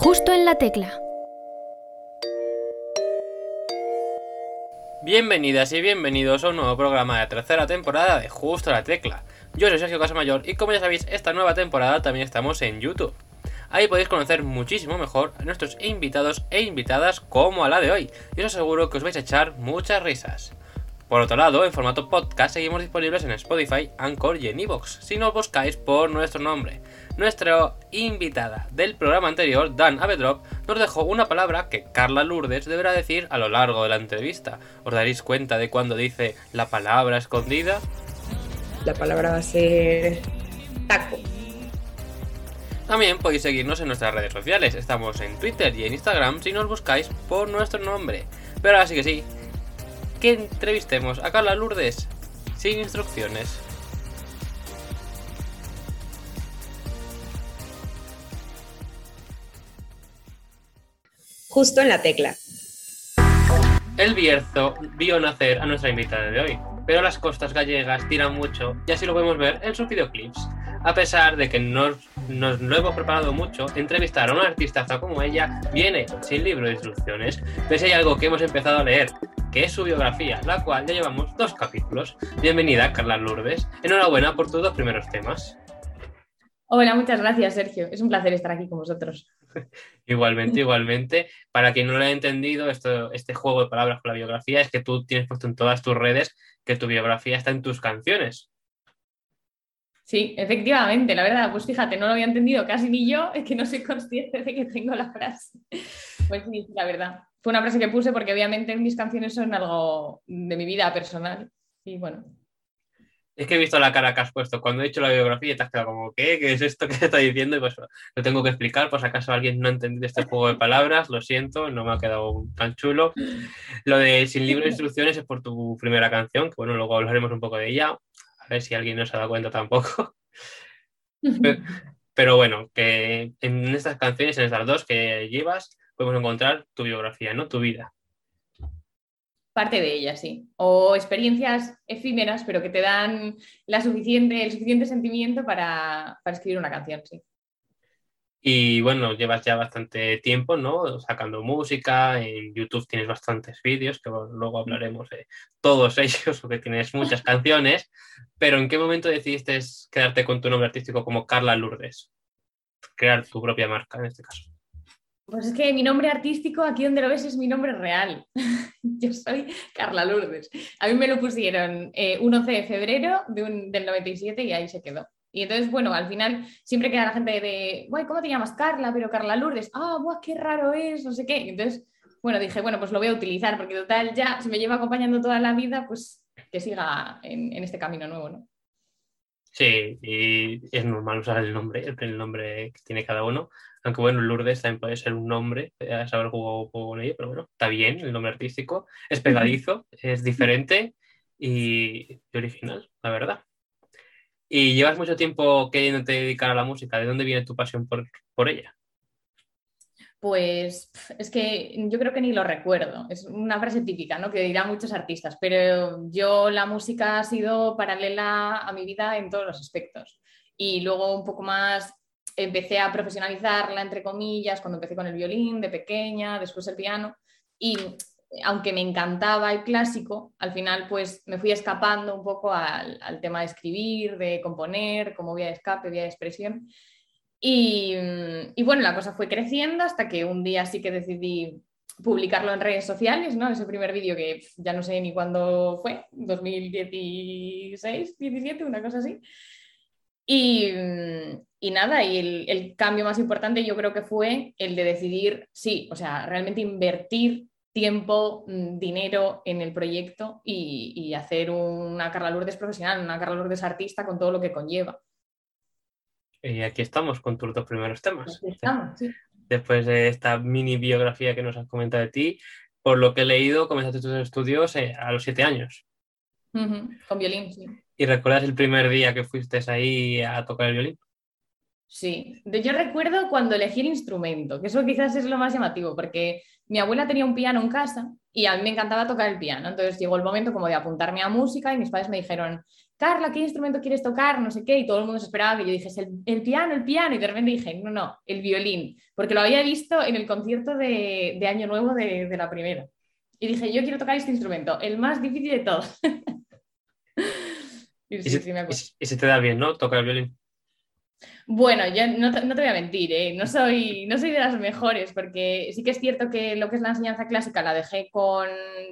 Justo en la tecla. Bienvenidas y bienvenidos a un nuevo programa de la tercera temporada de Justo en la Tecla. Yo soy Sergio Casamayor y como ya sabéis, esta nueva temporada también estamos en YouTube. Ahí podéis conocer muchísimo mejor a nuestros invitados e invitadas como a la de hoy, y os aseguro que os vais a echar muchas risas. Por otro lado, en formato podcast seguimos disponibles en Spotify, Anchor y en Evox, si nos buscáis por nuestro nombre. Nuestra invitada del programa anterior, Dan Avedrop, nos dejó una palabra que Carla Lourdes deberá decir a lo largo de la entrevista. ¿Os daréis cuenta de cuando dice la palabra escondida? La palabra va a ser taco. También podéis seguirnos en nuestras redes sociales. Estamos en Twitter y en Instagram si nos buscáis por nuestro nombre. Pero ahora sí que sí, que entrevistemos a Carla Lourdes sin instrucciones. Justo en la tecla. El Bierzo vio nacer a nuestra invitada de hoy, pero las costas gallegas tiran mucho y así lo podemos ver en sus videoclips. A pesar de que no nos lo hemos preparado mucho, entrevistar a una artistaza como ella viene sin libro de instrucciones, pero si hay algo que hemos empezado a leer, que es su biografía, la cual ya llevamos dos capítulos. Bienvenida, Carla Lourdes. Enhorabuena por tus dos primeros temas. Hola, muchas gracias, Sergio. Es un placer estar aquí con vosotros. igualmente, igualmente. Para quien no lo haya entendido, esto, este juego de palabras con la biografía es que tú tienes puesto en todas tus redes que tu biografía está en tus canciones. Sí, efectivamente, la verdad, pues fíjate, no lo había entendido casi ni yo, es que no soy consciente de que tengo la frase. Pues sí, la verdad. Fue una frase que puse porque obviamente mis canciones son algo de mi vida personal. Y bueno, es que he visto la cara que has puesto cuando he hecho la biografía y te has quedado como, ¿qué? ¿Qué es esto que está diciendo? Y pues lo tengo que explicar, si acaso alguien no ha entendido este juego de palabras, lo siento, no me ha quedado tan chulo. Lo de Sin libro de instrucciones es por tu primera canción, que bueno, luego hablaremos un poco de ella, a ver si alguien no se ha dado cuenta tampoco. Pero, bueno, que en estas canciones, en estas dos que llevas, podemos encontrar tu biografía, ¿no? Tu vida. Parte de ella, sí. O experiencias efímeras, pero que te dan la suficiente, el suficiente sentimiento para, escribir una canción, sí. Y bueno, llevas ya bastante tiempo, ¿no? Sacando música, en YouTube tienes bastantes vídeos, que luego hablaremos de todos ellos, porque tienes muchas canciones, pero ¿en qué momento decidiste quedarte con tu nombre artístico como Carla Lourdes? Crear tu propia marca en este caso. Pues es que mi nombre artístico, aquí donde lo ves, es mi nombre real. Yo soy Carla Lourdes. A mí me lo pusieron eh, un 11 de febrero del 97 y ahí se quedó. Y entonces, bueno, al final siempre queda la gente de, guay, ¿cómo te llamas Carla? Pero Carla Lourdes, ah, guau, qué raro es, no sé qué. Entonces, bueno, dije, bueno, pues lo voy a utilizar porque total ya, si me lleva acompañando toda la vida, pues que siga en, en este camino nuevo, ¿no? Sí, y es normal usar el nombre, el nombre que tiene cada uno. Aunque bueno, Lourdes también puede ser un nombre, a saber jugado con ello, pero bueno, está bien el nombre artístico, es pegadizo, es diferente y, original, la verdad. Y llevas mucho tiempo queriéndote dedicar a la música, ¿de dónde viene tu pasión por, por ella? Pues es que yo creo que ni lo recuerdo. Es una frase típica, ¿no? Que dirán muchos artistas, pero yo la música ha sido paralela a mi vida en todos los aspectos. Y luego un poco más empecé a profesionalizarla, entre comillas, cuando empecé con el violín de pequeña, después el piano. Y aunque me encantaba el clásico, al final pues me fui escapando un poco al, tema de escribir, de componer, como vía de escape, vía de expresión. Y, bueno, la cosa fue creciendo hasta que un día sí que decidí publicarlo en redes sociales, ¿no? Ese primer vídeo que ya no sé ni cuándo fue, 2016, 17, una cosa así. Y, y nada, y el, el, cambio más importante yo creo que fue el de decidir, sí, o sea, realmente invertir tiempo, mm, dinero en el proyecto y, y hacer una Carla Lourdes profesional, una Carla Lourdes artista con todo lo que conlleva. Y aquí estamos con tus dos primeros temas. Después de esta mini biografía que nos has comentado de ti, por lo que he leído, comenzaste tus estudios eh, a los siete años. Con violín, sí. ¿Y recuerdas el primer día que fuiste ahí a tocar el violín? Sí, yo recuerdo cuando elegí el instrumento, que eso quizás es lo más llamativo, porque mi abuela tenía un piano en casa y a mí me encantaba tocar el piano. Entonces llegó el momento como de apuntarme a música y mis padres me dijeron, Carla, ¿qué instrumento quieres tocar? No sé qué. Y todo el mundo se esperaba que yo dijese el, piano, el piano. Y de repente dije, no, no, el violín. Porque lo había visto en el concierto de, Año Nuevo de, la primera. Y dije, yo quiero tocar este instrumento, el más difícil de todos. y, se, te da bien, ¿no? Tocar el violín. Bueno, yo no te, voy a mentir, ¿eh? no, soy, no soy de las mejores, porque sí que es cierto que lo que es la enseñanza clásica la dejé con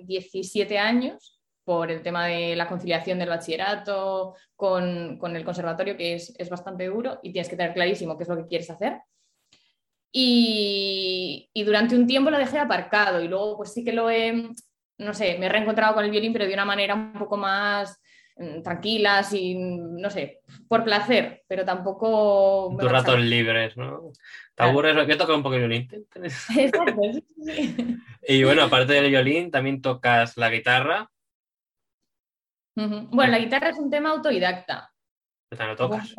17 años por el tema de la conciliación del bachillerato con, el conservatorio, que es, bastante duro y tienes que tener clarísimo qué es lo que quieres hacer. Y, y, durante un tiempo lo dejé aparcado y luego pues sí que lo he, no sé, me he reencontrado con el violín, pero de una manera un poco más tranquilas y no sé, por placer, pero tampoco. Tus ratos libres, ¿no? ¿Te aburres? Yo toco un poco el violín. Exacto, Y bueno, aparte del violín, también tocas la guitarra. Bueno, la guitarra es un tema autodidacta. ¿Pero lo tocas?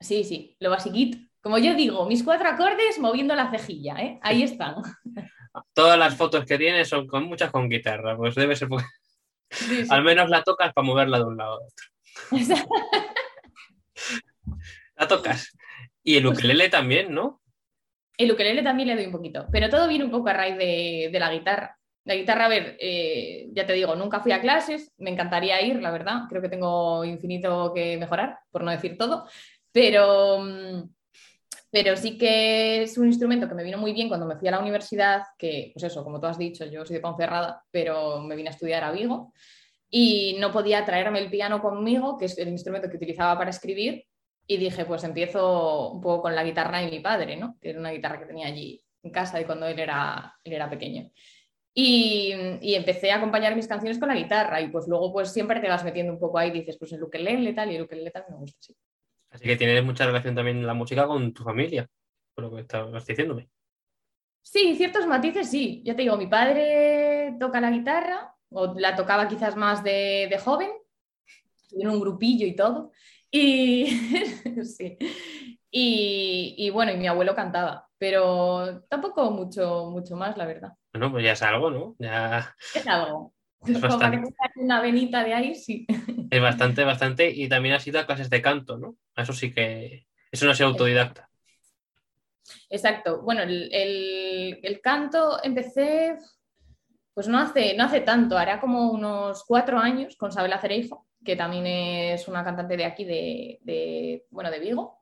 Sí, sí, lo basiquito. Como yo digo, mis cuatro acordes moviendo la cejilla, ¿eh? Ahí están. Todas las fotos que tienes son con muchas con guitarra, pues debe ser al menos la tocas para moverla de un lado a otro. la tocas. Y el pues ukelele también, ¿no? El ukelele también le doy un poquito, pero todo viene un poco a raíz de, la guitarra. La guitarra, a ver, eh, ya te digo, nunca fui a clases, me encantaría ir, la verdad, creo que tengo infinito que mejorar, por no decir todo, pero, mm, pero sí que es un instrumento que me vino muy bien cuando me fui a la universidad, que, pues eso, como tú has dicho, yo soy de Ponferrada, pero me vine a estudiar a Vigo y no podía traerme el piano conmigo, que es el instrumento que utilizaba para escribir, y dije, pues empiezo un poco con la guitarra de mi padre, ¿no? Que era una guitarra que tenía allí en casa de cuando él era, él era pequeño. Y, empecé a acompañar mis canciones con la guitarra y pues luego pues siempre te vas metiendo un poco ahí dices, pues el ukelele tal y el ukelele tal me gusta, sí. Así que tienes mucha relación también la música con tu familia, por lo que estabas diciéndome. Sí, ciertos matices sí. Ya te digo, mi padre toca la guitarra, o la tocaba quizás más de, joven, en un grupillo y todo. Y, sí. y, bueno, y mi abuelo cantaba, pero tampoco mucho, mucho más, la verdad. Bueno, pues ya es algo, ¿no? Ya... Es algo. Es bastante... una venita de ahí, sí. Es bastante, bastante. Y también has ido a clases de canto, ¿no? Eso sí que. Eso no es autodidacta. Exacto. Bueno, el, canto empecé, pues no hace, no hace tanto, hará como unos cuatro años con Sabela Cereijo, que también es una cantante de aquí, de, bueno, de Vigo.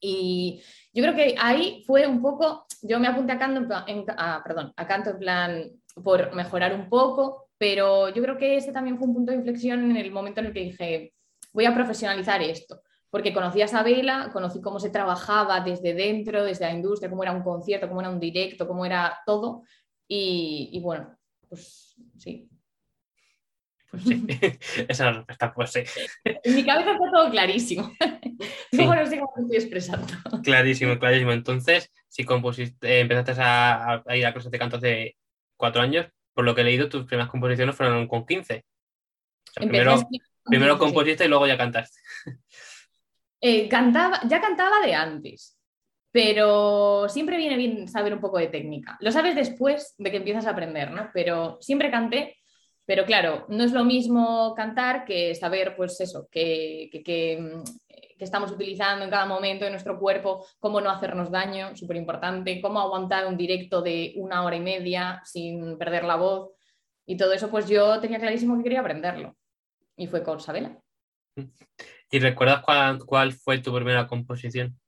Y yo creo que ahí fue un poco, yo me apunté a canto en, ah, perdón, a canto en plan por mejorar un poco, pero yo creo que ese también fue un punto de inflexión en el momento en el que dije, voy a profesionalizar esto, porque conocí a Sabela, conocí cómo se trabajaba desde dentro, desde la industria, cómo era un concierto, cómo era un directo, cómo era todo, y, bueno, pues sí. Pues sí, esa es la respuesta, pues sí. En mi cabeza está todo clarísimo. Luego no sé cómo estoy expresando. Clarísimo, clarísimo. Entonces, si compusiste, empezaste a, a ir a clases de canto hace cuatro años, por lo que he leído, tus primeras composiciones fueron con 15. primero, primero compusiste y luego ya cantaste. Eh, cantaba, ya cantaba de antes, pero siempre viene bien saber un poco de técnica. Lo sabes después de que empiezas a aprender, ¿no? Pero siempre canté, pero claro, no es lo mismo cantar que saber, pues eso, que, que que estamos utilizando en cada momento de nuestro cuerpo, cómo no hacernos daño, súper importante, cómo aguantar un directo de una hora y media sin perder la voz. Y todo eso, pues yo tenía clarísimo que quería aprenderlo. Y fue con Sabela. ¿Y recuerdas cuál, fue tu primera composición?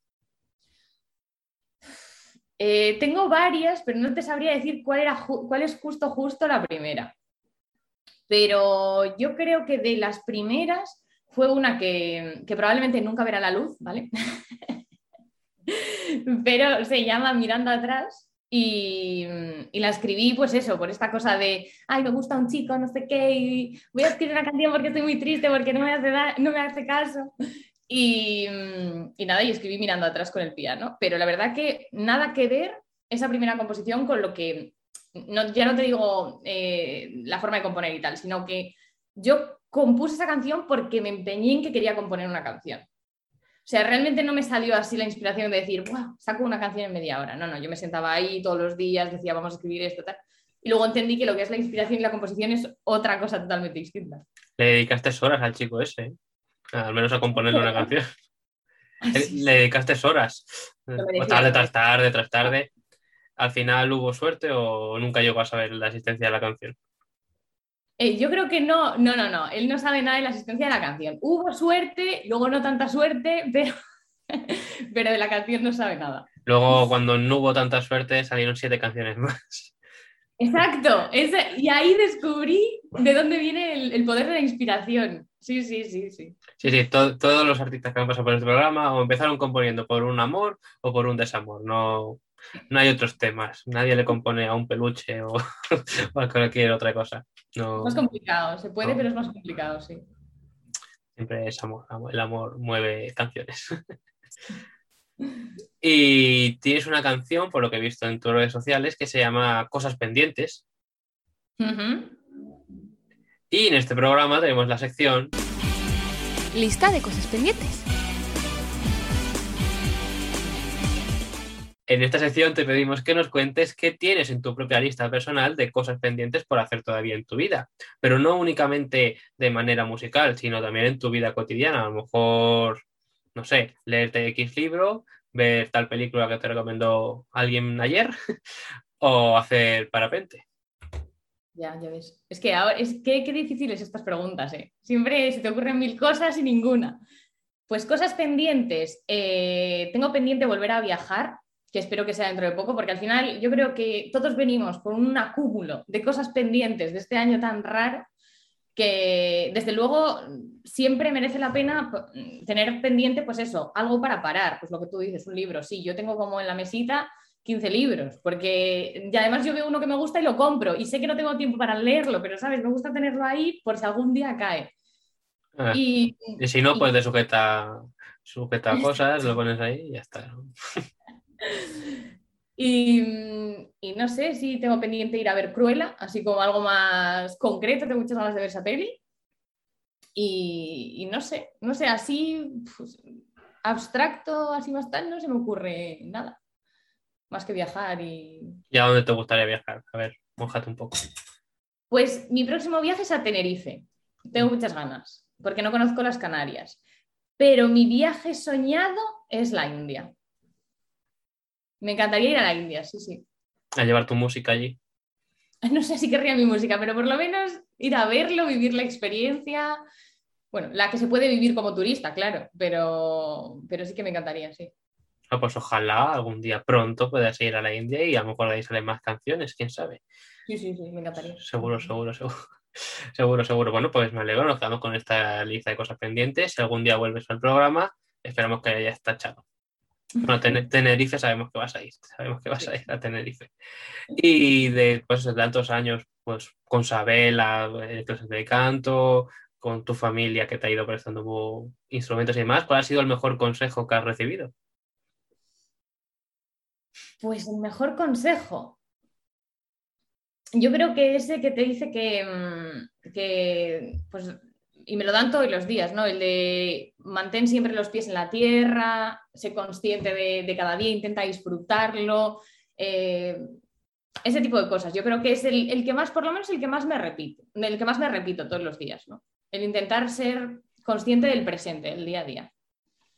Eh, tengo varias, pero no te sabría decir cuál, era cuál es justo, justo la primera. Pero yo creo que de las primeras fue una que, probablemente nunca verá la luz, ¿vale? Pero se llama Mirando atrás y, la escribí, pues eso, por esta cosa de, ay, me gusta un chico, no sé qué, y voy a escribir una canción porque estoy muy triste, porque no me hace, no me hace caso. Y, nada, y escribí mirando atrás con el piano. Pero la verdad que nada que ver esa primera composición con lo que, ya no te digo eh, la forma de componer y tal, sino que yo compuse esa canción porque me empeñé en que quería componer una canción. O sea, realmente no me salió así la inspiración de decir, wow, saco una canción en media hora. No, no, yo me sentaba ahí todos los días, decía, vamos a escribir esto, tal. Y luego entendí que lo que es la inspiración y la composición es otra cosa totalmente distinta. Le dedicaste horas al chico ese, ¿eh? al menos a componerle una canción. Le dedicaste horas, tarde tras tarde, tras tarde. ¿Al final hubo suerte o nunca llegó a saber la existencia de la canción? Eh, yo creo que no, no, no, no. Él no sabe nada de la existencia de la canción. Hubo suerte, luego no tanta suerte, pero, pero de la canción no sabe nada. Luego, cuando no hubo tanta suerte, salieron siete canciones más. Exacto, y ahí descubrí de dónde viene el, poder de la inspiración. Sí, sí, sí, sí. Sí, sí, todos los artistas que han pasado por este programa o empezaron componiendo por un amor o por un desamor. No, no hay otros temas. Nadie le compone a un peluche o, a cualquier otra cosa. No, es más complicado, se puede, pero es más complicado, sí. Siempre es amor. El amor mueve canciones. y tienes una canción, por lo que he visto en tus redes sociales, que se llama Cosas Pendientes. Y en este programa tenemos la sección... Lista de cosas pendientes. En esta sección te pedimos que nos cuentes qué tienes en tu propia lista personal de cosas pendientes por hacer todavía en tu vida, pero no únicamente de manera musical, sino también en tu vida cotidiana. A lo mejor, no sé, leerte X libro, ver tal película que te recomendó alguien ayer o hacer parapente. Ya, ya ves. Es que ahora, es que qué difíciles estas preguntas, ¿eh? Siempre se te ocurren mil cosas y ninguna. Pues cosas pendientes. Eh, tengo pendiente volver a viajar que espero que sea dentro de poco, porque al final yo creo que todos venimos con un acúmulo de cosas pendientes de este año tan raro que desde luego siempre merece la pena tener pendiente, pues eso, algo para parar, pues lo que tú dices, un libro. Sí, yo tengo como en la mesita 15 libros, porque y además yo veo uno que me gusta y lo compro y sé que no tengo tiempo para leerlo, pero sabes, me gusta tenerlo ahí por si algún día cae. Ah, y, si no, pues de sujeta, sujeta cosas, lo pones ahí y ya está. Y, no sé si tengo pendiente ir a ver Cruella, así como algo más concreto, tengo muchas ganas de ver esa peli. Y, no sé, no sé, así pues, abstracto, así más tal, no se me ocurre nada. Más que viajar y... ¿Y a dónde te gustaría viajar? A ver, mojate un poco. Pues mi próximo viaje es a Tenerife. Tengo muchas ganas, porque no conozco las Canarias. Pero mi viaje soñado es la India. Me encantaría ir a la India, sí, sí. A llevar tu música allí. No sé si querría mi música, pero por lo menos ir a verlo, vivir la experiencia. Bueno, la que se puede vivir como turista, claro, pero, pero sí que me encantaría, sí. Ah, pues ojalá algún día pronto puedas ir a la India y a lo mejor ahí salen más canciones, quién sabe. Sí, sí, sí, me encantaría. Seguro, seguro, seguro. Seguro, seguro. Bueno, pues me alegro, nos quedamos con esta lista de cosas pendientes. Si algún día vuelves al programa, esperamos que haya tachado. Bueno, Tenerife sabemos que vas a ir, sabemos que vas a ir a Tenerife. Y después de tantos años, pues con Sabela, clases de canto, con tu familia que te ha ido prestando instrumentos y demás, ¿cuál ha sido el mejor consejo que has recibido? Pues el mejor consejo. Yo creo que ese que te dice que, mm, que pues y me lo dan todos los días, ¿no? El de mantén siempre los pies en la tierra, sé consciente de, cada día, intenta disfrutarlo, eh, ese tipo de cosas. Yo creo que es el, que más, por lo menos el que más me repito, el que más me repito todos los días, ¿no? El intentar ser consciente del presente, el día a día.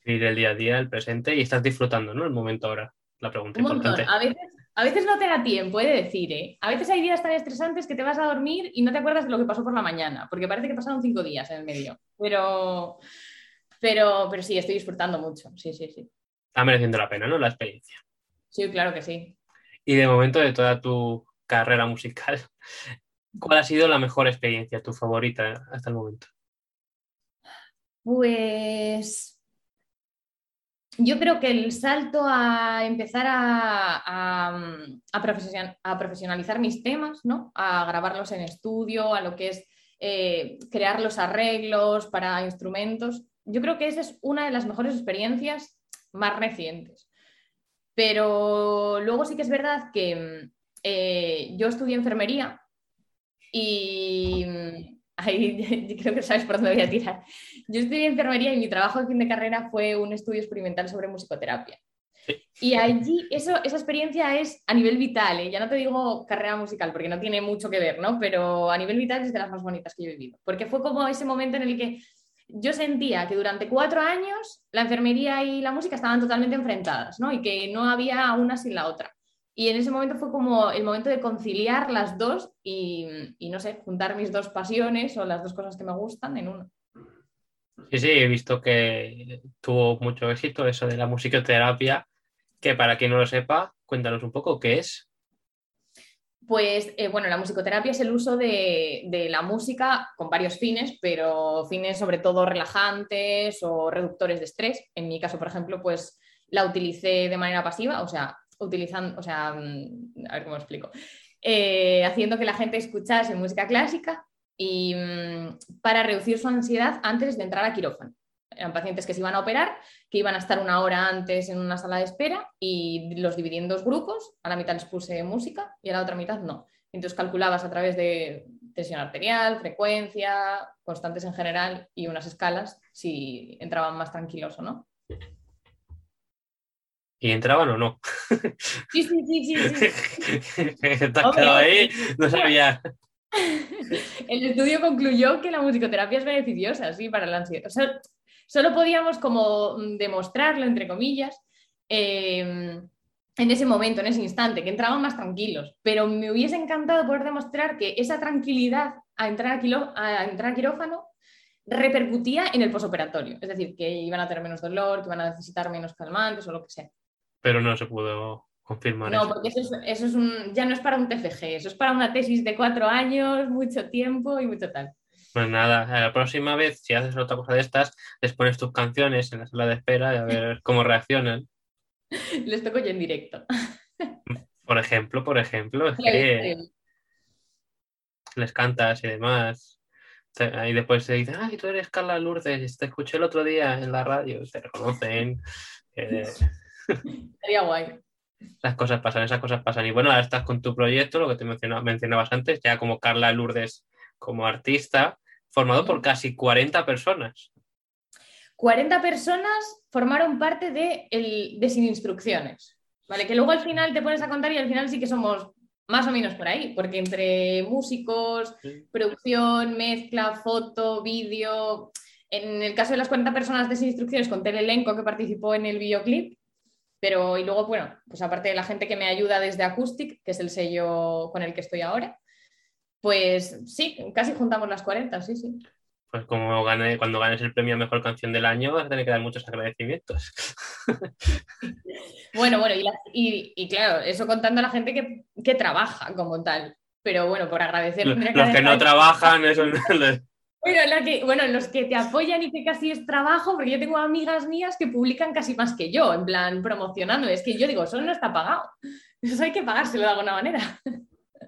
Ir el día a día, el presente y estás disfrutando, ¿no? El momento ahora, la pregunta importante. A veces a veces no te da tiempo, he de decir, ¿eh? A veces hay días tan estresantes que te vas a dormir y no te acuerdas de lo que pasó por la mañana, porque parece que pasaron cinco días en el medio. Pero, pero, pero sí, estoy disfrutando mucho. Sí, sí, sí. Está mereciendo la pena, ¿no? La experiencia. Sí, claro que sí. Y de momento de toda tu carrera musical, ¿cuál ha sido la mejor experiencia, tu favorita hasta el momento? Pues yo creo que el salto a empezar a, profesionalizar mis temas, ¿no? a grabarlos en estudio, a lo que es eh, crear los arreglos para instrumentos, yo creo que esa es una de las mejores experiencias más recientes. Pero luego sí que es verdad que eh, yo estudié enfermería y, ahí creo que sabes por dónde voy a tirar. Yo estudié enfermería y mi trabajo de fin de carrera fue un estudio experimental sobre musicoterapia. Y allí, eso, esa experiencia es a nivel vital, ¿eh? ya no te digo carrera musical, porque no tiene mucho que ver, ¿no? Pero a nivel vital es de las más bonitas que yo he vivido, porque fue como ese momento en el que yo sentía que durante cuatro años la enfermería y la música estaban totalmente enfrentadas, ¿no? Y que no había una sin la otra. Y en ese momento fue como el momento de conciliar las dos y, no sé, juntar mis dos pasiones o las dos cosas que me gustan en uno. Sí, sí, he visto que tuvo mucho éxito eso de la musicoterapia, que para quien no lo sepa, cuéntanos un poco qué es. Pues eh, bueno, la musicoterapia es el uso de, de, la música con varios fines, pero fines sobre todo relajantes o reductores de estrés. En mi caso, por ejemplo, pues la utilicé de manera pasiva, o sea, utilizando, o sea, mm, a ver cómo explico, eh, haciendo que la gente escuchase música clásica y mm, para reducir su ansiedad antes de entrar a quirófano. Eran pacientes que se iban a operar, que iban a estar una hora antes en una sala de espera y los dividí en dos grupos. A la mitad les puse música y a la otra mitad no. Entonces calculabas a través de tensión arterial, frecuencia, constantes en general y unas escalas si entraban más tranquilos o no. ¿Y entraban o no? Sí, sí, sí, sí. Te quedado ahí, no sabía. El estudio concluyó que la musicoterapia es beneficiosa, sí, para la ansiedad. Solo podíamos como demostrarlo, entre comillas, em, en ese momento, en ese instante, que entraban más tranquilos. Pero me hubiese encantado poder demostrar que esa tranquilidad a entrar a, entrar a quirófano repercutía en el posoperatorio. Es decir, que iban a tener menos dolor, que iban a necesitar menos calmantes o lo que sea pero no se pudo confirmar. No, porque eso, es, un, ya no es para un TFG, eso es para una tesis de cuatro años, mucho tiempo y mucho tal. Pues nada, la próxima vez, si haces otra cosa de estas, les pones tus canciones en la sala de espera y a ver cómo reaccionan. Les toco yo en directo. Por ejemplo, por ejemplo, es que les cantas y demás. Y después se dicen, ay, tú eres Carla Lourdes, te escuché el otro día en la radio, te reconocen. Sería guay. Las cosas pasan, esas cosas pasan. Y bueno, ahora estás con tu proyecto, lo que te mencionabas, mencionabas antes, ya como Carla Lourdes como artista, formado por casi 40 personas. 40 personas formaron parte de, el, de Sin Instrucciones, ¿vale? Que luego al final te pones a contar y al final sí que somos más o menos por ahí, porque entre músicos, producción, mezcla, foto, vídeo, en el caso de las 40 personas de Sin Instrucciones, conté el elenco que participó en el videoclip, pero y luego, bueno, pues aparte de la gente que me ayuda desde Acoustic, que es el sello con el que estoy ahora, pues sí, casi juntamos las 40, sí, sí. Pues como gane, cuando ganes el premio a Mejor Canción del Año vas a tener que dar muchos agradecimientos. bueno, bueno, y, y, claro, eso contando a la gente que, que, trabaja como tal. Pero bueno, por agradecer... Los, que, no trabajan, eso no, bueno, los que te apoyan y que casi es trabajo, porque yo tengo amigas mías que publican casi más que yo, en plan promocionando. Es que yo digo, eso no está pagado. Eso hay que pagárselo de alguna manera.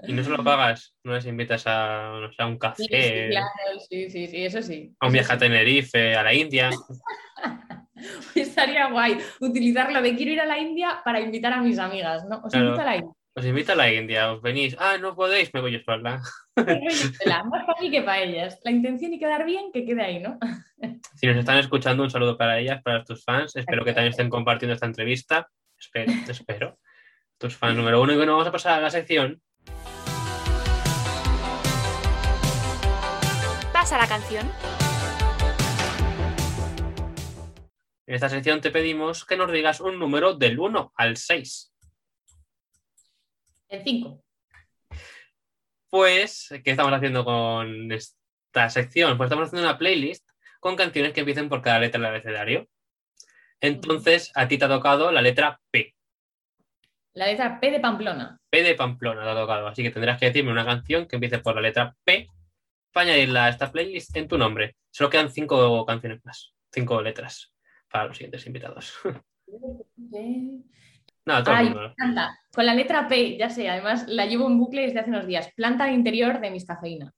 Y no se lo pagas, no les invitas a, un café. Sí, claro, sí, sí, sí, eso sí. A un viaje a Tenerife, a la India. Estaría guay utilizarlo de quiero ir a la India para invitar a mis amigas, ¿no? Os invito a la India. Os invito a la India, os venís. Ah, no podéis, me voy yo sola. Más para mí que para ellas. La intención y quedar bien, que quede ahí, ¿no? Si nos están escuchando, un saludo para ellas, para tus fans. Espero que también estén compartiendo esta entrevista. Espero, te espero. Tus fans número uno. Y bueno, vamos a pasar a la sección. Pasa la canción. En esta sección te pedimos que nos digas un número del 1 al 6. El 5. Pues, ¿qué estamos haciendo con esta sección? Pues estamos haciendo una playlist con canciones que empiecen por cada letra del abecedario. Entonces, a ti te ha tocado la letra P. La letra P de Pamplona. P de Pamplona te ha tocado. Así que tendrás que decirme una canción que empiece por la letra P para añadirla a esta playlist en tu nombre. Solo quedan cinco canciones más. Cinco letras para los siguientes invitados. Ay, Con la letra P, ya sé, además la llevo en bucle desde hace unos días. Planta de interior de mis cafeína.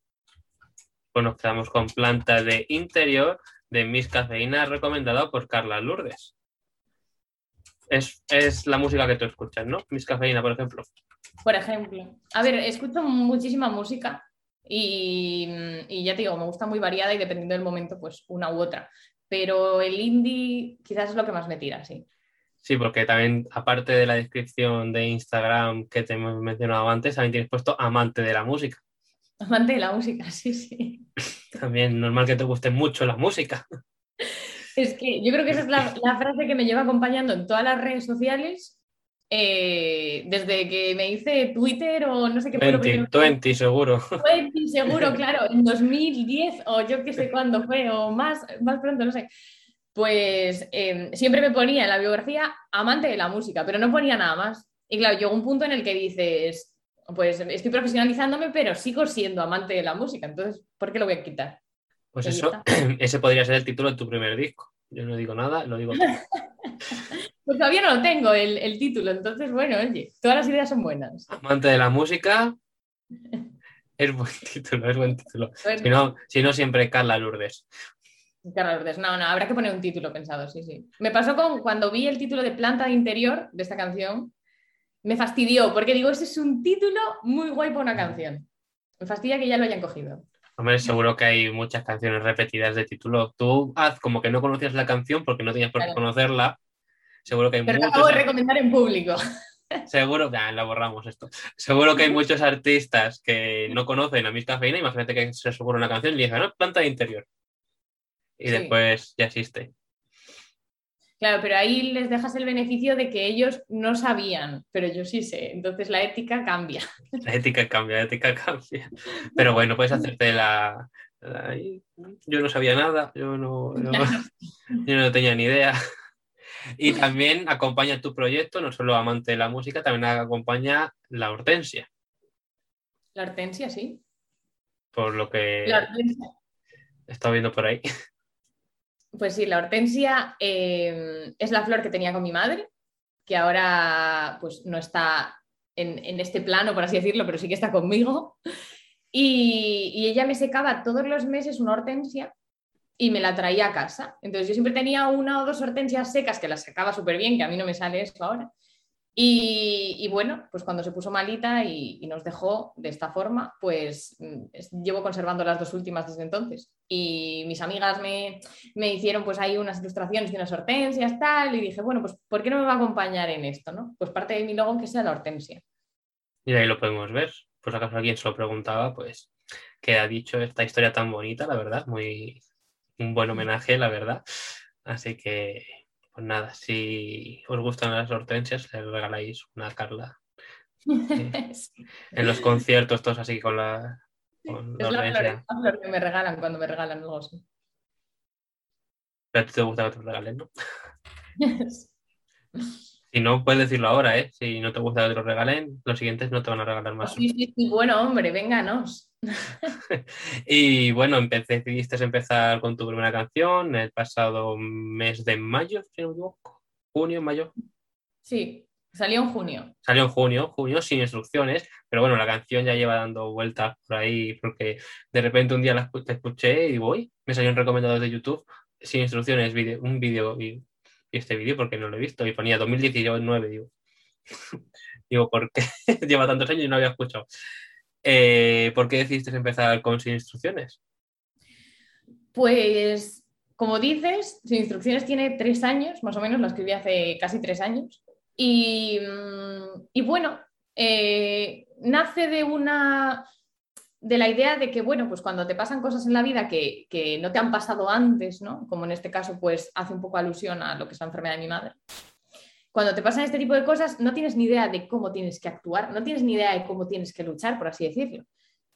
Bueno, quedamos con planta de interior de mis cafeína recomendada por Carla Lourdes. Es, es, la música que tú escuchas, ¿no? Mis cafeína, por ejemplo. Por ejemplo. A ver, escucho muchísima música, Y, y ya te digo, me gusta muy variada y dependiendo del momento, pues una u otra. Pero el indie quizás es lo que más me tira, sí. Sí, porque también, aparte de la descripción de Instagram que te hemos mencionado antes, también tienes puesto amante de la música. Amante de la música, sí, sí. También normal que te guste mucho la música. Es que yo creo que esa es la, la frase que me lleva acompañando en todas las redes sociales eh, desde que me hice Twitter o no sé qué fue lo 20, primero. 20 seguro. 20, seguro, claro, en 2010 o yo qué sé cuándo fue, o más, más pronto, no sé. Pues eh, siempre me ponía en la biografía amante de la música, pero no ponía nada más. Y claro, llegó un punto en el que dices, pues estoy profesionalizándome, pero sigo siendo amante de la música, entonces, ¿por qué lo voy a quitar? Pues eso, ese podría ser el título de tu primer disco. Yo no digo nada, lo digo. Pues todavía no lo tengo el, el título, entonces, bueno, oye, todas las ideas son buenas. Amante de la música. Es buen título, es buen título. Si no, si no siempre Carla Lourdes. Carla Lourdes. No, no, habrá que poner un título pensado, sí, sí. Me pasó con cuando vi el título de Planta de Interior de esta canción, me fastidió, porque digo, ese es un título muy guay para una canción. Me fastidia que ya lo hayan cogido. Hombre, seguro que hay muchas canciones repetidas de título. Tú haz como que no conocías la canción porque no tenías por qué Claro. conocerla. Seguro que hay Pero muchos. acabo de recomendar en público. Seguro, ya, la borramos esto. Seguro que hay muchos artistas que no conocen a Miss Cafeína. Imagínate que se les ocurre una canción y dicen, no, planta de interior. Y Sí. después ya existe. Claro, pero ahí les dejas el beneficio de que ellos no sabían, pero yo sí sé. Entonces la ética cambia. La ética cambia, la ética cambia. Pero bueno, puedes hacerte la. la- Yo no sabía nada, yo no, no- yo no tenía ni idea. Y también acompaña tu proyecto, no solo amante de la música, también acompaña la hortensia, La hortensia, sí. por lo que La hortensia. he estado viendo por ahí. Pues sí, la hortensia eh, es la flor que tenía con mi madre, que ahora pues no está en, en este plano, por así decirlo, pero sí que está conmigo. Y, y ella me secaba todos los meses una hortensia y me la traía a casa. Entonces yo siempre tenía una o dos hortensias secas que las secaba súper bien, que a mí no me sale eso ahora. Y, bueno, pues cuando se puso malita y, nos dejó de esta forma, pues mm, llevo conservando las dos últimas desde entonces. Y mis amigas me, me hicieron pues ahí unas ilustraciones de unas hortensias, tal, y dije, bueno, pues ¿por qué no me va a acompañar en esto, no? Pues parte de mi logo que sea la hortensia. Y ahí lo podemos ver. Pues acaso alguien se lo preguntaba, pues que ha dicho esta historia tan bonita, la verdad, muy un buen homenaje, la verdad. Así que, pues nada, si os gustan las hortensias, le regaláis una Carla. En los conciertos, todos así con la, con es la la flor que me regalan cuando me regalan algo así. Pero a ti te gusta que te regalen, ¿no? Si no, puedes decirlo ahora, ¿eh? Si no te gusta que te lo regalen, los siguientes no te van a regalar más. Sí, sí, sí, bueno, hombre, vénganos. Y bueno, empecé, decidiste empezar con tu primera canción el pasado mes de mayo, si no me equivoco. Junio, mayo. Sí, salió en junio. Salió en junio, junio, sin instrucciones, pero bueno, la canción ya lleva dando vueltas por ahí porque de repente un día la escuché y digo, uy, me salió un recomendado de YouTube sin instrucciones, vídeo- un vídeo y este vídeo porque no lo he visto y ponía 2019, digo. digo, ¿por qué lleva tantos años y no había escuchado? Eh, ¿Por qué decidiste empezar con sin instrucciones? Pues, como dices, Sin Instrucciones tiene tres años, más o menos, la escribí hace casi tres años. Y, mm, y bueno, eh, nace de una de la idea de que, bueno, pues cuando te pasan cosas en la vida que, que no te han pasado antes, ¿no? Como en este caso, pues hace un poco alusión a lo que es la enfermedad de mi madre. Cuando te pasan este tipo de cosas, no tienes ni idea de cómo tienes que actuar, no tienes ni idea de cómo tienes que luchar, por así decirlo.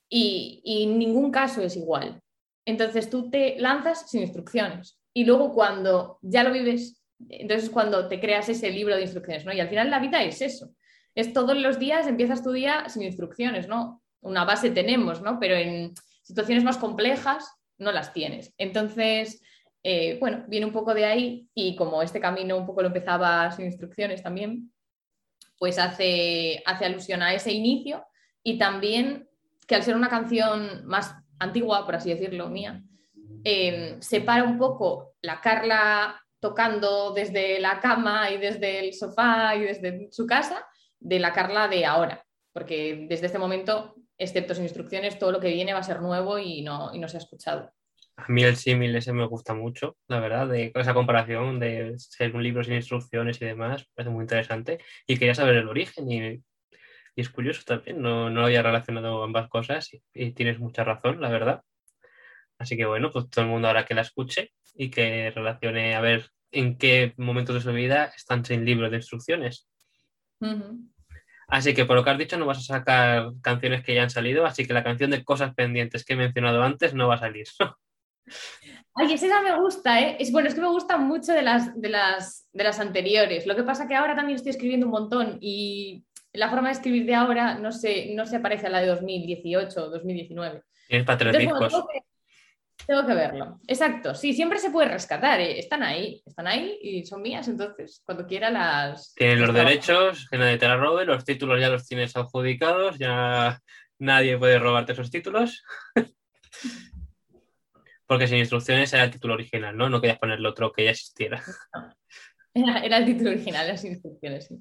Y, y ningún caso es igual. Entonces tú te lanzas sin instrucciones y luego cuando ya lo vives, entonces es cuando te creas ese libro de instrucciones, ¿no? Y al final la vida es eso. Es todos los días, empiezas tu día sin instrucciones, ¿no? Una base tenemos, ¿no? Pero en situaciones más complejas no las tienes. Entonces, eh, bueno, viene un poco de ahí y como este camino un poco lo empezaba sin instrucciones también, pues hace, hace alusión a ese inicio y también que al ser una canción más antigua, por así decirlo, mía, eh, separa un poco la Carla tocando desde la cama y desde el sofá y desde su casa de la Carla de ahora, porque desde este momento excepto sin instrucciones, todo lo que viene va a ser nuevo y no, y no se ha escuchado. A mí el símil ese me gusta mucho, la verdad, de esa comparación de ser un libro sin instrucciones y demás, me parece muy interesante. Y quería saber el origen y, y es curioso también, no, no había relacionado ambas cosas y, y, tienes mucha razón, la verdad. Así que bueno, pues todo el mundo ahora que la escuche y que relacione a ver en qué momentos de su vida están sin libros de instrucciones. Uh -huh. Así que por lo que has dicho no vas a sacar canciones que ya han salido, así que la canción de cosas pendientes que he mencionado antes no va a salir. Ay, esa me gusta, ¿eh? Es, bueno, es que me gustan mucho de las, de, las, de las anteriores. Lo que pasa que ahora también estoy escribiendo un montón y la forma de escribir de ahora no se, no se parece a la de 2018 o 2019. Tienes para tres Entonces, discos. Tengo que verlo. Exacto, sí, siempre se puede rescatar. ¿eh? Están ahí, están ahí y son mías, entonces cuando quiera las... Tienes los derechos, que nadie te la robe, los títulos ya los tienes adjudicados, ya nadie puede robarte esos títulos. Porque sin instrucciones era el título original, ¿no? No querías ponerle otro que ya existiera. Era, era el título original, las instrucciones, sí.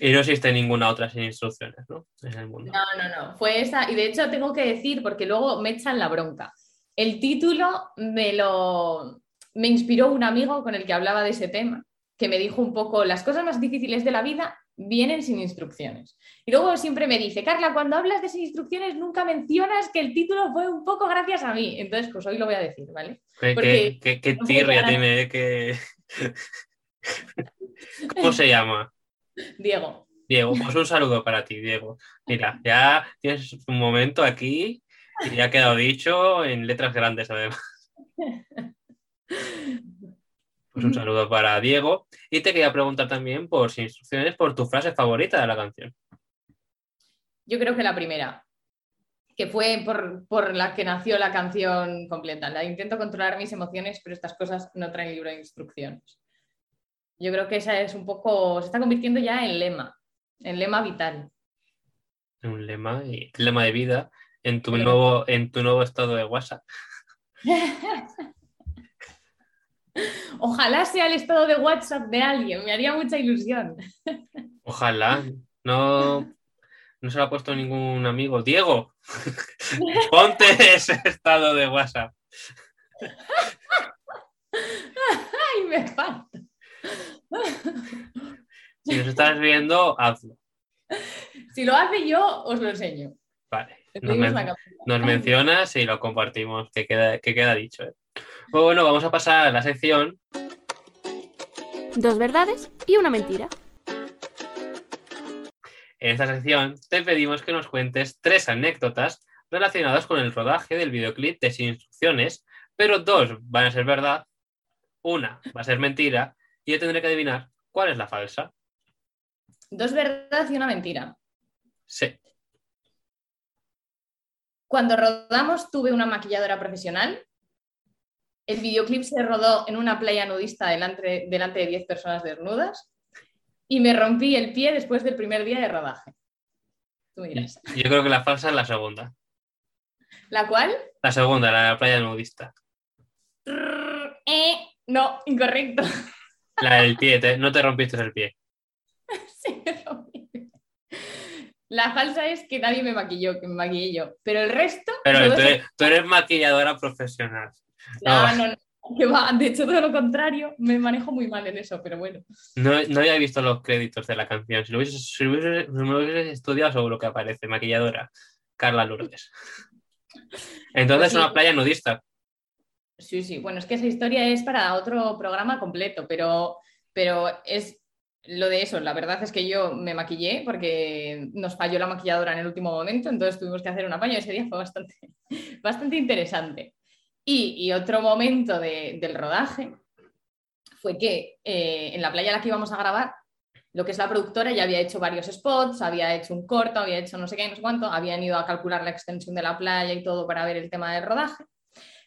Y no existe ninguna otra sin instrucciones, ¿no? En el mundo. No, no, no. Fue esa. Y de hecho tengo que decir, porque luego me echan la bronca. El título me lo me inspiró un amigo con el que hablaba de ese tema, que me dijo un poco las cosas más difíciles de la vida vienen sin instrucciones. Y luego siempre me dice, Carla, cuando hablas de sin instrucciones nunca mencionas que el título fue un poco gracias a mí. Entonces, pues hoy lo voy a decir, ¿vale? Qué, Porque qué- qué- qué no puedo tirria tiene, ¿eh? que... ¿Cómo se llama? Diego. Diego, pues un saludo para ti, Diego. Mira, ya tienes un momento aquí y ya ha quedado dicho en letras grandes, además. Pues un saludo para Diego. Y te quería preguntar también por si instrucciones por tu frase favorita de la canción. Yo creo que la primera, que fue por, por la que nació la canción completa. La intento controlar mis emociones, pero estas cosas no traen libro de instrucciones. Yo creo que esa es un poco, se está convirtiendo ya en lema, en lema vital. Un lema, y, lema de vida en tu, nuevo, en tu nuevo estado de WhatsApp. Ojalá sea el estado de WhatsApp de alguien, me haría mucha ilusión. Ojalá. No, no se lo ha puesto ningún amigo. Diego, ponte ese estado de WhatsApp. Ay, me falta. Si nos estás viendo, hazlo. Si lo hace yo, os lo enseño. Vale. Men- nos mencionas y lo compartimos, que queda, que queda dicho. ¿eh? Pues bueno, vamos a pasar a la sección Dos verdades y una mentira. En esta sección te pedimos que nos cuentes tres anécdotas relacionadas con el rodaje del videoclip de Sin Instrucciones, pero dos van a ser verdad, una va a ser mentira y yo tendré que adivinar cuál es la falsa. Dos verdades y una mentira. Sí, Cuando rodamos tuve una maquilladora profesional. El videoclip se rodó en una playa nudista delante, delante de 10 personas desnudas. Y me rompí el pie después del primer día de rodaje. Tú dirás. yo creo que la falsa es la segunda. ¿La cual? La segunda, la de la playa nudista. Eh, no, incorrecto. La del pie, te- no te rompiste el pie. Sí, me rompí. La falsa es que nadie me maquilló, que me maquillé yo. Pero el resto. Pero tú se- eres, tú eres maquilladora profesional. No, no. no, no, que va. De hecho, todo lo contrario, me manejo muy mal en eso, pero bueno. No, no había visto los créditos de la canción. Si lo hubiese, si lo hubiese- si me lo hubiese estudiado, seguro que aparece. Maquilladora, Carla Lourdes. Entonces, sí. una playa nudista. Sí, sí, bueno, es que esa historia es para otro programa completo, pero, pero es lo de eso. La verdad es que yo me maquillé porque nos falló la maquilladora en el último momento, entonces tuvimos que hacer un apaño. Ese día fue bastante, bastante interesante. Y, otro momento de- del rodaje fue que eh, en la playa a la que íbamos a grabar, lo que es la productora ya había hecho varios spots, había hecho un corto, había hecho no sé qué, no sé cuánto, habían ido a calcular la extensión de la playa y todo para ver el tema del rodaje.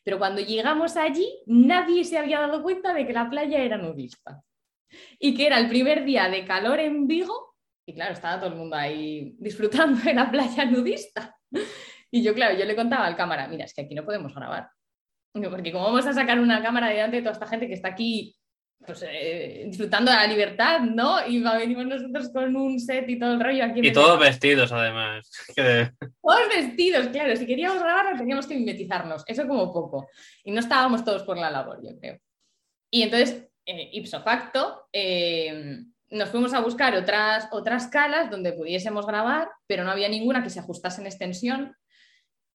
Pero cuando llegamos allí, nadie se había dado cuenta de que la playa era nudista. Y que era el primer día de calor en Vigo. Y claro, estaba todo el mundo ahí disfrutando de la playa nudista. Y yo, claro, yo le contaba al cámara, mira, es que aquí no podemos grabar. Porque cómo vamos a sacar una cámara delante de toda esta gente que está aquí pues, eh, disfrutando de la libertad, ¿no? Y venimos nosotros con un set y todo el rollo aquí. Y todos vestidos, además. Todos vestidos, claro. Si queríamos grabar, teníamos que mimetizarnos. Eso como poco. Y no estábamos todos por la labor, yo creo. Y entonces, eh, ipso facto, eh, nos fuimos a buscar otras, otras calas donde pudiésemos grabar, pero no había ninguna que se ajustase en extensión.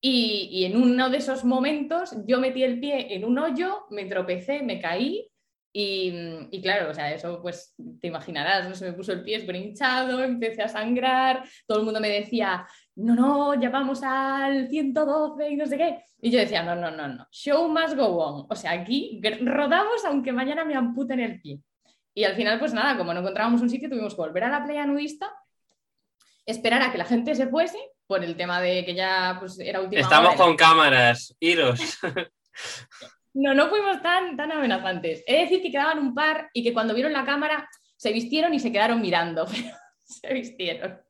Y, y, en uno de esos momentos yo metí el pie en un hoyo, me tropecé, me caí y, claro, o sea, eso pues te imaginarás, ¿no? Se me puso el pie súper hinchado, empecé a sangrar, todo el mundo me decía, no, no, ya vamos al 112 y no sé qué. Y yo decía, no, no, no, no, show must go on. O sea, aquí rodamos aunque mañana me amputen el pie. Y al final, pues nada, como no encontrábamos un sitio, tuvimos que volver a la playa nudista, esperar a que la gente se fuese, por el tema de que ya pues, era última Estamos con cámaras, iros. No, no fuimos tan, tan amenazantes. Es decir que quedaban un par y que cuando vieron la cámara se vistieron y se quedaron mirando, se vistieron.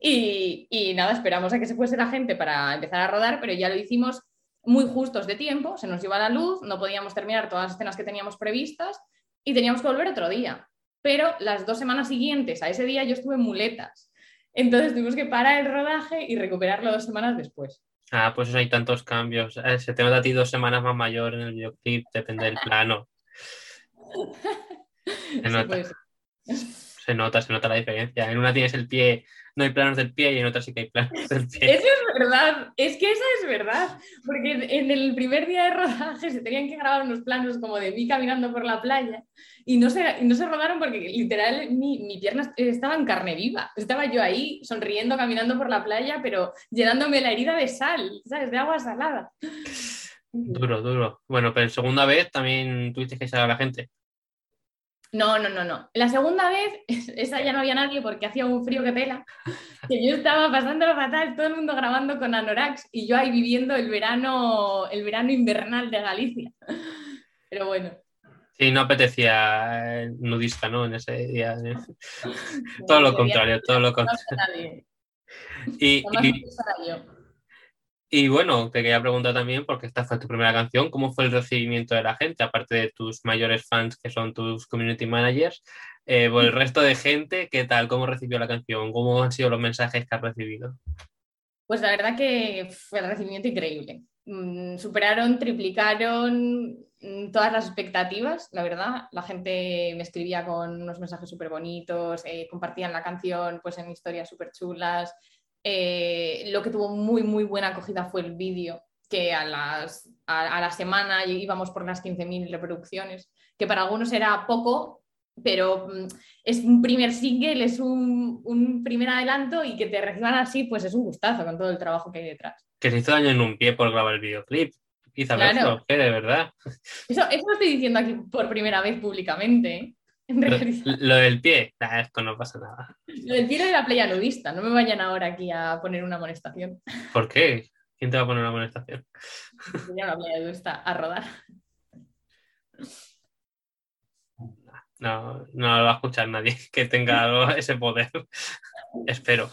Y, y, nada, esperamos a que se fuese la gente para empezar a rodar, pero ya lo hicimos muy justos de tiempo, se nos iba la luz, no podíamos terminar todas las escenas que teníamos previstas y teníamos que volver otro día. Pero las dos semanas siguientes a ese día yo estuve en muletas. Entonces tuvimos que parar el rodaje y recuperarlo dos semanas después. Ah, pues hay tantos cambios. Eh, se te nota a ti dos semanas más mayor en el videoclip, depende del plano. Se nota. se nota, se nota la diferencia. En una tienes el pie, no hay planos del pie y en otra sí que hay planos del pie. Eso es verdad, es que eso es verdad. Porque en el primer día de rodaje se tenían que grabar unos planos como de mí caminando por la playa y no se, no se rodaron porque literal mi, mi, pierna estaba en carne viva. Estaba yo ahí sonriendo, caminando por la playa, pero llenándome la herida de sal, ¿sabes? De agua salada. Duro, duro. Bueno, pero en segunda vez también tuviste que echar a la gente. No, no, no, no. La segunda vez, esa ya no había nadie porque hacía un frío que pela. Que yo estaba pasándolo fatal, todo el mundo grabando con Anorax y yo ahí viviendo el verano, el verano invernal de Galicia. Pero bueno. Sí, no apetecía eh, nudista, ¿no? En ese día. todo lo contrario, todo lo contrario. Y, y, y, bueno, te quería preguntar también, porque esta fue tu primera canción, ¿cómo fue el recibimiento de la gente, aparte de tus mayores fans, que son tus community managers? Eh, por el resto de gente, ¿qué tal? ¿Cómo recibió la canción? ¿Cómo han sido los mensajes que has recibido? Pues la verdad que fue el recibimiento increíble. Mm, superaron, triplicaron mm, todas las expectativas, la verdad. La gente me escribía con unos mensajes súper bonitos, eh, compartían la canción pues, en historias súper chulas. Eh, lo que tuvo muy, muy buena acogida fue el vídeo, que a, las, a, la semana íbamos por las 15.000 reproducciones, que para algunos era poco, pero mm, es un primer single, es un, un, primer adelanto y que te reciban así, pues es un gustazo con todo el trabajo que hay detrás que se hizo daño en un pie por grabar el videoclip. Quizá claro. ¿qué? De verdad. Eso, eso lo estoy diciendo aquí por primera vez públicamente. ¿eh? Lo, del pie, esto no pasa nada. Lo del pie de la playa nudista, no me vayan ahora aquí a poner una amonestación. ¿Por qué? ¿Quién te va a poner una amonestación? la playa nudista a rodar. No, no lo va a escuchar nadie que tenga ese poder. Espero.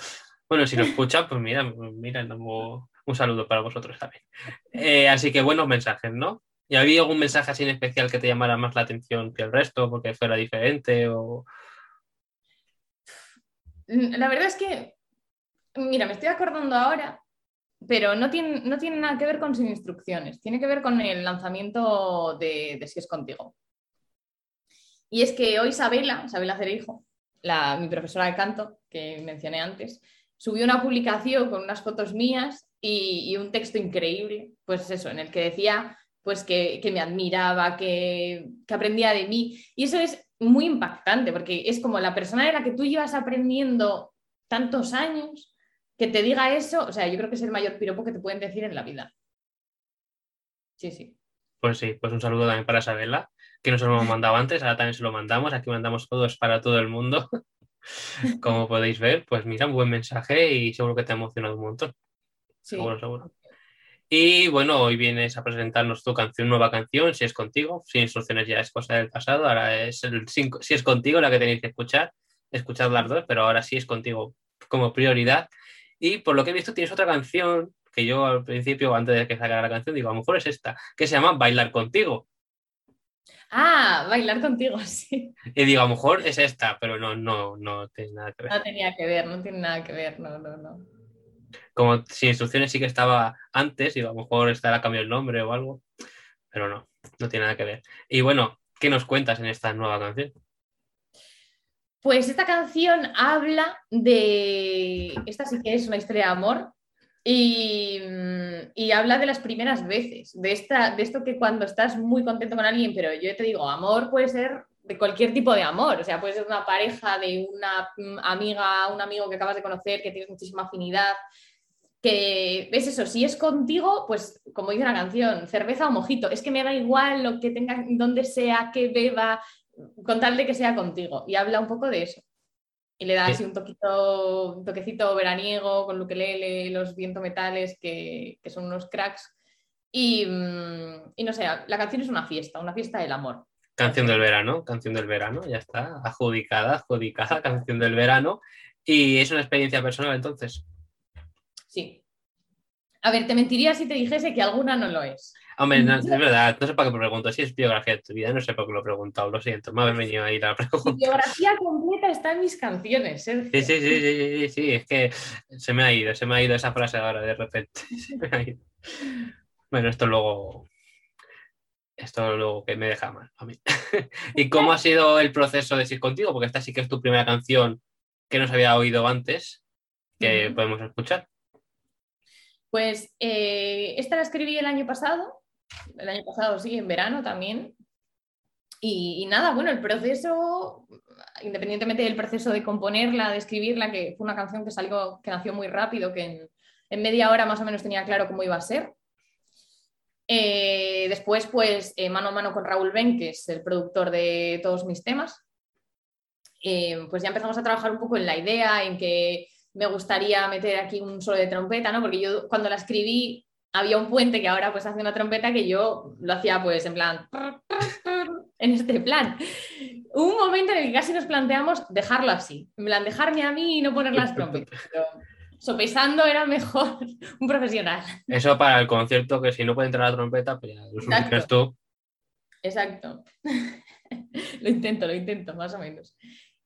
Bueno, si lo escucha, pues mira, mira, un saludo para vosotros también. Eh, así que buenos mensajes, ¿no? ¿Y había algún mensaje así en especial que te llamara más la atención que el resto, porque fuera diferente o...? La verdad es que, mira, me estoy acordando ahora, pero no tiene, nada que ver con sus instrucciones, tiene que ver con el lanzamiento de, Si es contigo. Y es que hoy Isabela, Isabela Cereijo, la, mi profesora de canto que mencioné antes, subió una publicación con unas fotos mías y, un texto increíble, pues eso, en el que decía pues que, me admiraba, que, aprendía de mí. Y eso es muy impactante, porque es como la persona de la que tú llevas aprendiendo tantos años, que te diga eso, o sea, yo creo que es el mayor piropo que te pueden decir en la vida. Sí, sí. Pues sí, pues un saludo también para Isabela, que nos lo hemos mandado antes, ahora también se lo mandamos, aquí mandamos todos para todo el mundo. Como podéis ver, pues mira, un buen mensaje y seguro que te ha emocionado un montón. Seguro, seguro. Y bueno, hoy vienes a presentarnos tu canción, nueva canción, si es contigo. Sin instrucciones ya es cosa del pasado, ahora es el cinco, si es contigo la que tenéis que escuchar. Escuchad las dos, pero ahora sí es contigo como prioridad. Y por lo que he visto, tienes otra canción que yo al principio, antes de que sacara la canción, digo, a lo mejor es esta, que se llama Bailar contigo. Ah, bailar contigo, sí. Y digo, a lo mejor es esta, pero no, no, no tiene nada que ver. No tenía que ver, no tiene nada que ver, no, no, no. Como si instrucciones sí que estaba antes, y a lo mejor estará cambiado el nombre o algo, pero no, no tiene nada que ver. Y bueno, ¿qué nos cuentas en esta nueva canción? Pues esta canción habla de. Esta sí que es una historia de amor. Y, y habla de las primeras veces, de, esta, de esto que cuando estás muy contento con alguien, pero yo te digo, amor puede ser de cualquier tipo de amor, o sea, puede ser una pareja, de una mm, amiga, un amigo que acabas de conocer, que tienes muchísima afinidad, que es eso, si es contigo, pues como dice la canción, cerveza o mojito, es que me da igual lo que tenga, donde sea, que beba, con tal de que sea contigo. Y habla un poco de eso. Y le da así un, toquito, un toquecito veraniego con Lukelele, los viento metales, que, que son unos cracks. Y, mm, y no sé, la canción es una fiesta, una fiesta del amor. Canción del verano, canción del verano, ya está, adjudicada, adjudicada, canción del verano. Y es una experiencia personal entonces. Sí. A ver, te mentiría si te dijese que alguna no lo es. Hombre, no, es verdad, no sé para qué me pregunto. Si es biografía de tu vida, no sé por qué lo he preguntado, lo siento, me habéis venido ahí la pregunta. Mi biografía completa está en mis canciones, Sergio. Sí, sí, sí, sí, sí, sí, es que se me ha ido, se me ha ido esa frase ahora de repente. Se me ha ido. Bueno, esto luego. Esto luego que me deja mal a mí. ¿Y cómo ha sido el proceso de ir contigo? Porque esta sí que es tu primera canción que no se había oído antes, que podemos escuchar. Pues eh, esta la escribí el año pasado, el año pasado sí, en verano también. Y, y nada, bueno, el proceso, independientemente del proceso de componerla, de escribirla, que fue una canción que salió, que nació muy rápido, que en, en media hora más o menos tenía claro cómo iba a ser. Eh, después, pues, eh, mano a mano con Raúl Ben, que es el productor de todos mis temas, eh, pues ya empezamos a trabajar un poco en la idea, en que me gustaría meter aquí un solo de trompeta, ¿no? Porque yo cuando la escribí había un puente que ahora pues hace una trompeta que yo lo hacía pues en plan, en este plan. Un momento en el que casi nos planteamos dejarlo así, en plan dejarme a mí y no poner las trompetas. Sopesando era mejor un profesional. Eso para el concierto, que si no puede entrar la trompeta, pues ya lo Exacto. tú. Exacto. lo intento, lo intento, más o menos.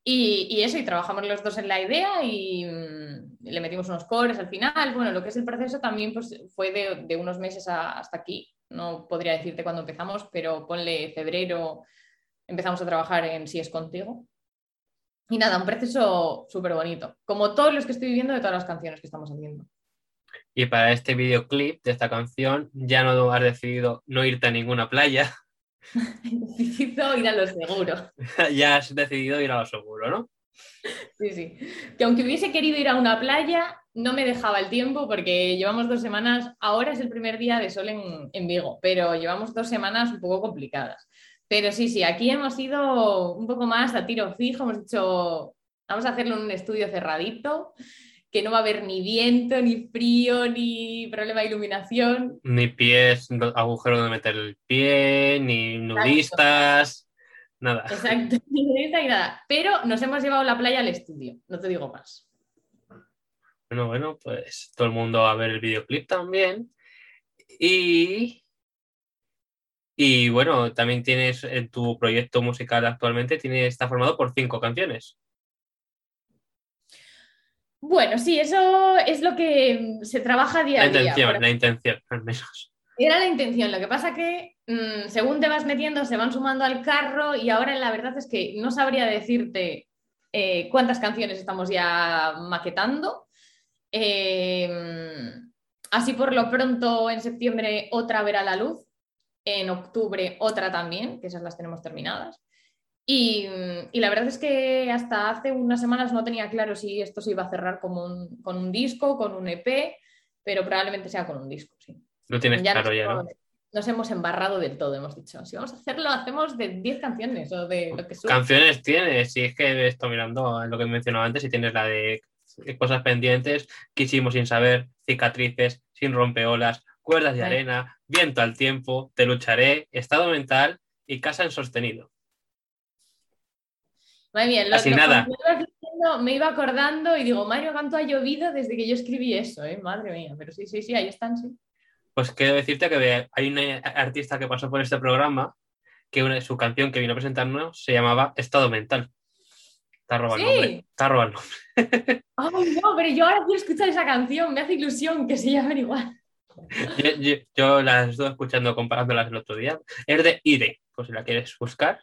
Y, y eso, y trabajamos los dos en la idea y mm, le metimos unos cores al final. Bueno, lo que es el proceso también pues, fue de, de unos meses a- hasta aquí. No podría decirte cuándo empezamos, pero ponle febrero, empezamos a trabajar en Si es contigo. Y nada, un proceso súper bonito, como todos los que estoy viviendo de todas las canciones que estamos haciendo. Y para este videoclip de esta canción, ya no has decidido no irte a ninguna playa, Necesito ir a lo seguro. ya has decidido ir a lo seguro, ¿no? Sí, sí. Que aunque hubiese querido ir a una playa, no me dejaba el tiempo porque llevamos dos semanas, ahora es el primer día de sol en, en Vigo, pero llevamos dos semanas un poco complicadas. Pero sí, sí, aquí hemos ido un poco más a tiro fijo, hemos dicho, vamos a hacerlo en un estudio cerradito, que no va a haber ni viento, ni frío, ni problema de iluminación. Ni pies, agujero donde meter el pie, ni nudistas, nada. Exacto, ni nudista ni nada. Pero nos hemos llevado la playa al estudio, no te digo más. Bueno, bueno, pues todo el mundo a ver el videoclip también. Y, y bueno, también tienes en tu proyecto musical actualmente, tiene, está formado por cinco canciones. Bueno, sí, eso es lo que mm, se trabaja día La a día. intención, Por la intención, al menos. Era la intención, lo que pasa que mm, según te vas metiendo se van sumando al carro y ahora la verdad es que no sabría decirte eh, cuántas canciones estamos ya maquetando. Eh, así por lo pronto en septiembre otra verá la luz, en octubre otra también, que esas las tenemos terminadas. Y, y la verdad es que hasta hace unas semanas no tenía claro si esto se iba a cerrar como un- con un disco, con un EP, pero probablemente sea con un disco, sí. Lo tienes Ya claro nos, ya, ¿no? hemos- nos hemos embarrado del todo, hemos dicho. Si vamos a hacerlo, hacemos de 10 canciones o de lo que. Canciones tienes, si es que estoy mirando lo que he mencionado antes, y tienes la de cosas pendientes, quisimos sin saber, cicatrices, sin rompeolas, cuerdas de arena, viento al tiempo, te lucharé, estado mental y casa en sostenido. Madre mía, lo- Así lo- nada. diciendo, me iba acordando y digo, Mario, ¿cuánto ha llovido desde que yo escribí eso? ¿eh? Madre mía, pero sí, sí, sí, ahí están, sí. Pues quiero decirte que hay una artista que pasó por este programa que una, su canción que vino a presentarnos se llamaba Estado Mental. Te ha robado el Sí. nombre. Te ha robado el nombre. Ay, no, pero yo ahora quiero escuchar esa canción, me hace ilusión que se llamen igual. Yo, yo- yo las estuve escuchando comparándolas el otro día. Es de Ire, pues si la quieres buscar.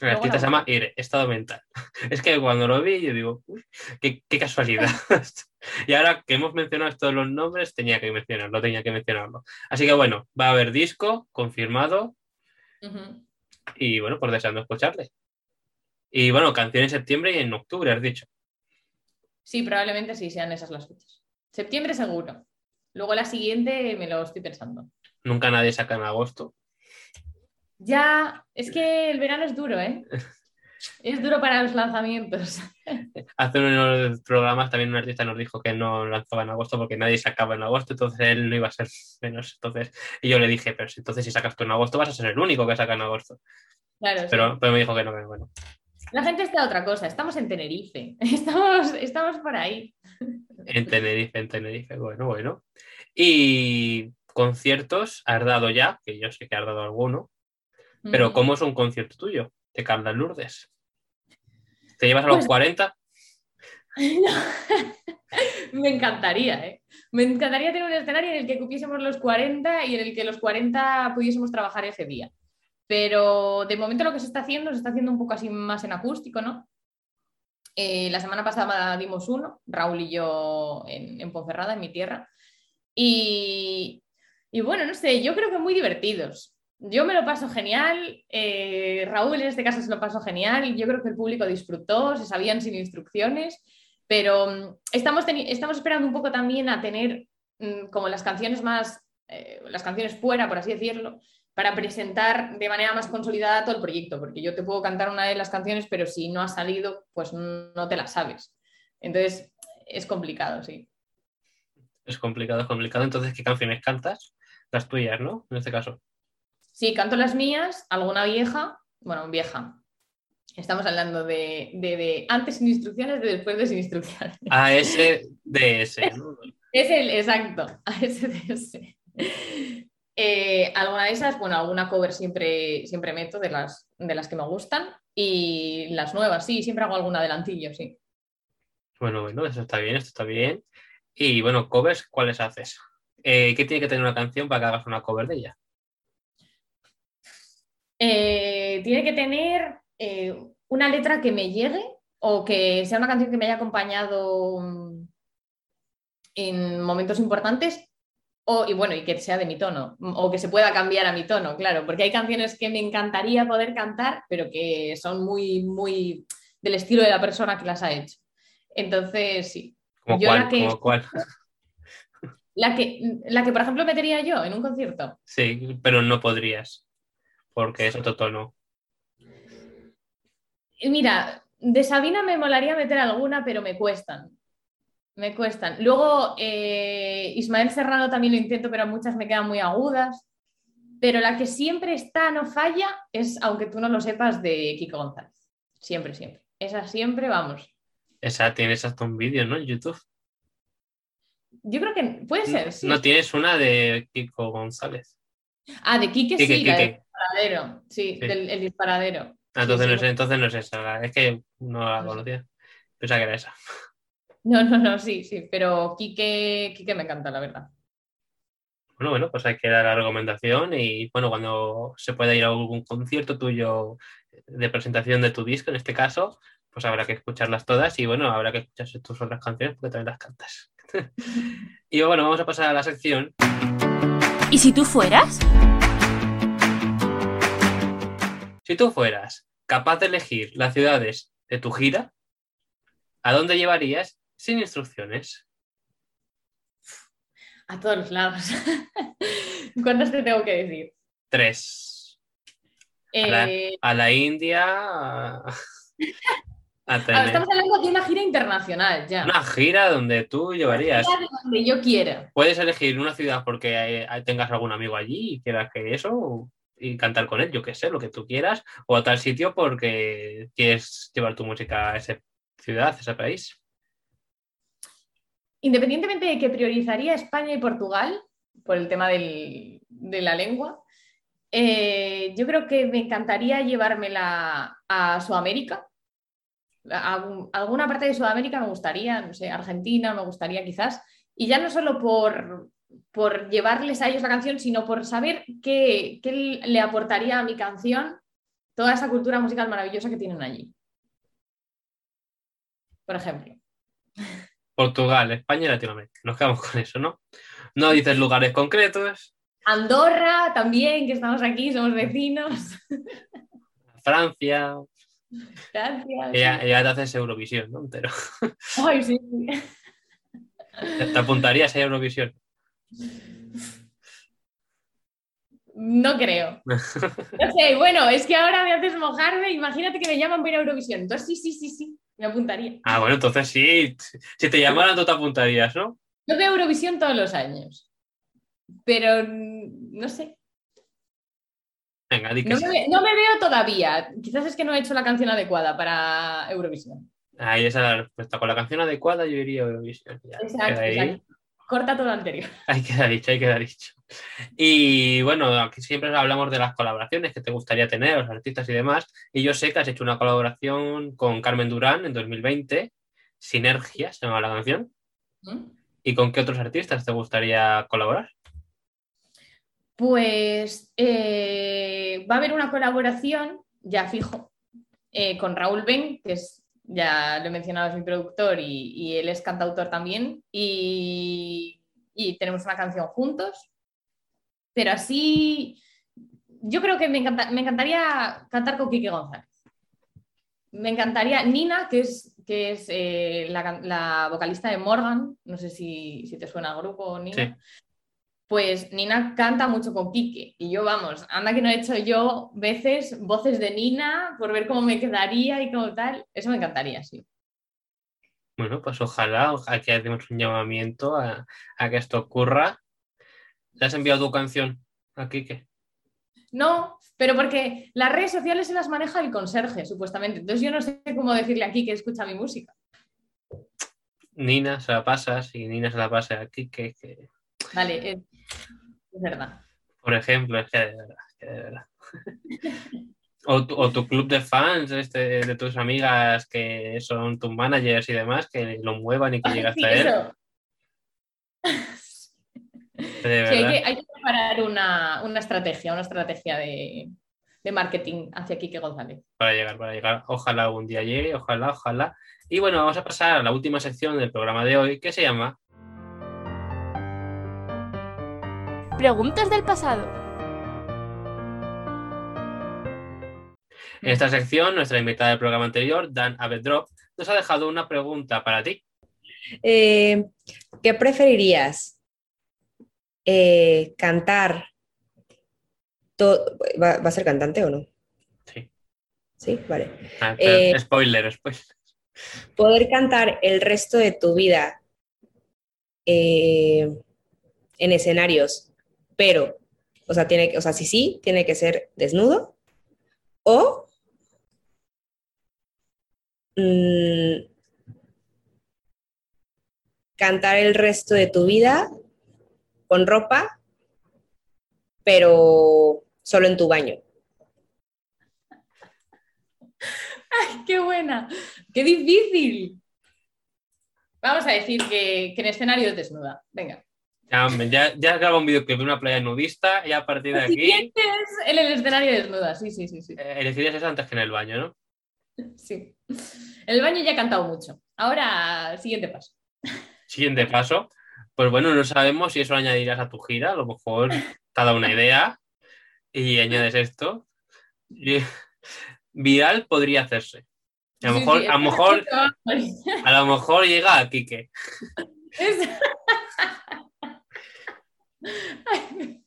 El artista se llama Ire, Estado Mental. Es que cuando lo vi, yo digo, uy, qué, qué casualidad. y ahora que hemos mencionado todos los nombres, tenía que mencionarlo, tenía que mencionarlo. Así que bueno, va a haber disco confirmado y bueno, pues deseando escucharle. Y bueno, canción en septiembre y en octubre, has dicho. Sí, probablemente sí sean esas las fechas. Septiembre seguro. Luego la siguiente me lo estoy pensando. Nunca nadie saca en agosto. Ya, es que el verano es duro, ¿eh? Es duro para los lanzamientos. Hace unos programas también un artista nos dijo que no lanzaba en agosto porque nadie sacaba en agosto, entonces él no iba a ser menos. Entonces, y yo le dije, pero si entonces si sacas tú en agosto vas a ser el único que saca en agosto. Claro, sí. Pero, pero me dijo que no, que bueno. La gente está a otra cosa. Estamos en Tenerife. Estamos, estamos por ahí. En Tenerife, en Tenerife, bueno, bueno. Y conciertos has dado ya, que yo sé que has dado alguno, pero Ujú. ¿cómo es un concierto tuyo de Carla Lourdes? ¿Te llevas a los Pues- 40? Me encantaría, ¿eh? Me encantaría tener un escenario en el que cupiésemos los 40 y en el que los 40 pudiésemos trabajar ese día. Pero de momento lo que se está haciendo, se está haciendo un poco así más en acústico, ¿no? Eh, la semana pasada dimos uno, Raúl y yo en, Ponferrada, en mi tierra. Y, y bueno, no sé, yo creo que muy divertidos. Yo me lo paso genial, eh, Raúl en este caso se lo pasó genial, yo creo que el público disfrutó, se sabían sin instrucciones, pero mm, estamos, estamos esperando un poco también a tener mm, como las canciones más, eh, las canciones fuera, por así decirlo, para presentar de manera más consolidada todo el proyecto, porque yo te puedo cantar una de las canciones, pero si no ha salido, pues no te la sabes. Entonces, es complicado, sí. Es complicado, es complicado. Entonces, ¿qué canciones cantas? Las tuyas, ¿no? En este caso. Sí, canto las mías, alguna vieja, bueno, vieja. Estamos hablando de, de- de antes sin instrucciones, de después de sin instrucciones. ASDS, ¿no? Es el exacto, ASDS. Eh, alguna de esas, bueno, alguna cover siempre, siempre meto de las, de las que me gustan. Y las nuevas, sí, siempre hago algún adelantillo, sí. Bueno, bueno, eso está bien, esto está bien. Y bueno, covers, ¿cuáles haces? Eh, ¿Qué tiene que tener una canción para que hagas una cover de ella? Eh, tiene que tener eh, una letra que me llegue o que sea una canción que me haya acompañado mm, en momentos importantes o, y bueno, y que sea de mi tono mm, o que se pueda cambiar a mi tono, claro, porque hay canciones que me encantaría poder cantar, pero que son muy, muy del estilo de la persona que las ha hecho. Entonces, sí. ¿Como Yo cuál? la que- ¿Como cuál? La que, la que, por ejemplo, metería yo en un concierto. Sí, pero no podrías, porque es otro tono. Mira, de Sabina me molaría meter alguna, pero me cuestan. Me cuestan. Luego, eh, Ismael Serrano también lo intento, pero muchas me quedan muy agudas. Pero la que siempre está, no falla, es, aunque tú no lo sepas, de Kiko González. Siempre, siempre. Esa siempre, vamos. Esa tienes hasta un vídeo, ¿no? En YouTube. Yo creo que puede ser, sí. No tienes una de Kiko González. Ah, de Quique, Quique, sí, la del disparadero. Sí, Sí. del el disparadero. Ah, entonces, Sí, no es, entonces no es esa, es que no la No conocía. Pensaba que era esa. No, no, no, sí, sí. Pero Quique, Quique me encanta, la verdad. Bueno, bueno, pues hay que dar la recomendación y bueno, cuando se pueda ir a algún concierto tuyo de presentación de tu disco, en este caso, pues habrá que escucharlas todas y bueno, habrá que escuchar tus otras canciones porque también las cantas. y bueno, vamos a pasar a la sección. ¿Y si tú fueras? Si tú fueras capaz de elegir las ciudades de tu gira, ¿a dónde llevarías sin instrucciones? A todos los lados. ¿Cuántas te tengo que decir? Tres. Eh, A la India, a, a ah, tener estamos hablando de una gira internacional ya. una gira donde tú llevarías. Gira de donde yo quiera. Puedes elegir una ciudad porque eh, tengas algún amigo allí y quieras que eso y cantar con él, yo qué sé, lo que tú quieras, o a tal sitio porque quieres llevar tu música a esa ciudad, a ese país. Independientemente de que priorizaría España y Portugal por el tema de la lengua, eh, yo creo que me encantaría llevármela a Sudamérica. A alguna parte de Sudamérica me gustaría, no sé, Argentina me gustaría quizás. Y ya no solo por, por llevarles a ellos la canción, sino por saber qué, qué le aportaría a mi canción toda esa cultura musical maravillosa que tienen allí. Por ejemplo. Portugal, España y Latinoamérica. Nos quedamos con eso, ¿no? No dices lugares concretos. Andorra también, que estamos aquí, somos vecinos. Francia. Ya, ya te haces Eurovisión, ¿no? Pero Ay, sí. te apuntarías a Eurovisión. No creo. No sé, bueno, es que ahora me haces mojarme. Imagínate que me llaman para ir a Eurovisión. Entonces sí, sí, sí, sí, me apuntaría. Ah, bueno, entonces sí. Si te llamaran, tú te apuntarías, ¿no? Yo veo Eurovisión todos los años. Pero no sé. Venga, di que No sí. me, ve- no me veo todavía. Quizás es que no he hecho la canción adecuada para Eurovisión. Ahí esa es la respuesta. Con la canción adecuada yo iría a Eurovisión. Ya, exacto. Corta todo lo anterior. Ahí queda dicho, ahí queda dicho. Y bueno, aquí siempre hablamos de las colaboraciones que te gustaría tener, los artistas y demás. Y yo sé que has hecho una colaboración con Carmen Durán en 2020, Sinergia, se llama la canción. ¿Mm? ¿Y con qué otros artistas te gustaría colaborar? Pues eh, va a haber una colaboración, ya fijo, eh, con Raúl Ben, que es, ya lo he mencionado, es mi productor y, él es cantautor también. Y, tenemos una canción juntos. Pero así, yo creo que me, encanta- me encantaría cantar con Quique González. Me encantaría, Nina, que es, que es eh, la, vocalista de Morgan, no sé si, si te suena el grupo, Nina. Pues Nina canta mucho con Quique y yo, vamos, anda que no he hecho yo veces voces de Nina por ver cómo me quedaría y cómo tal. Eso me encantaría, sí. Bueno, pues ojalá, que hacemos un llamamiento a, a que esto ocurra. ¿Le has enviado tu canción a Quique? No, pero porque las redes sociales se las maneja el conserje, supuestamente. Entonces yo no sé cómo decirle aquí que escucha mi música. Nina se la pasas y Nina se la pasa a Quique, que, Vale, es, es verdad. por ejemplo, es que de verdad, es que de verdad. O tu, o tu club de fans este, de tus amigas que son tus managers y demás, que lo muevan y que llegue Sí, hasta él. Sí, hay, verdad. que, hay que preparar una, una estrategia, una estrategia de, de marketing hacia Quique González. para llegar, para llegar. Ojalá algún día llegue, ojalá, ojalá. Y bueno, vamos a pasar a la última sección del programa de hoy, que se llama Preguntas del pasado. En esta sección, nuestra invitada del programa anterior, Dan Avedrop, nos ha dejado una pregunta para ti. Eh, ¿Qué preferirías? Eh, ¿Cantar? to- ¿Va, va a ser cantante o no? Sí. Sí, vale. Ah, Eh, spoiler, spoiler. Poder cantar el resto de tu vida eh, en escenarios, pero, o sea, tiene, que- o sea, si sí, tiene que ser desnudo o mm, cantar el resto de tu vida con ropa, pero solo en tu baño. ¡Ay, qué buena! ¡Qué difícil! Vamos a decir que, que en escenario desnuda. Venga. Ya, ya, ya grabo un videoclip de una playa nudista y a partir de aquí siguiente es en el escenario desnuda. Sí, sí, sí, sí. eh, elegirías eso antes que en el baño, ¿no? sí. En el baño ya he cantado mucho. Ahora, siguiente paso. Siguiente paso. Pues bueno, no sabemos si eso lo añadirás a tu gira, a lo mejor te ha dado una idea y añades esto. Y- viral podría hacerse. A lo Sí, mejor, sí, a lo mejor, es- a lo mejor llega a Quique. Ay,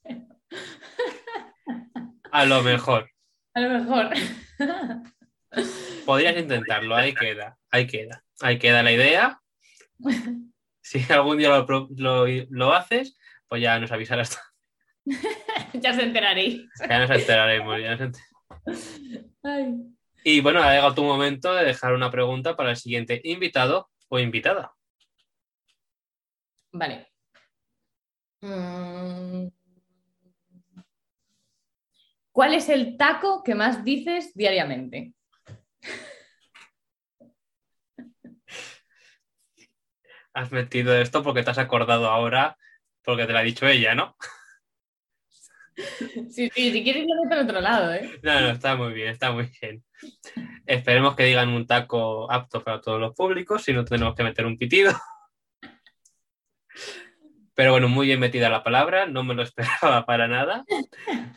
A lo mejor. A lo mejor. Podrías intentarlo, ahí queda, ahí queda. Ahí queda la idea. Si algún día lo, lo- lo haces, pues ya nos avisarás. ya se enteraréis. Ya nos enteraremos. ya nos enter- Ay. Y bueno, ha llegado tu momento de dejar una pregunta para el siguiente invitado o invitada. Vale. Mm. ¿Cuál es el taco que más dices diariamente? Has metido esto porque te has acordado ahora, porque te lo ha dicho ella, ¿no? Sí, sí, si quieres lo meto al otro lado, ¿eh? No, no, está muy bien, está muy bien. Esperemos que digan un taco apto para todos los públicos, si no tenemos que meter un pitido. Pero bueno, muy bien metida la palabra, no me lo esperaba para nada.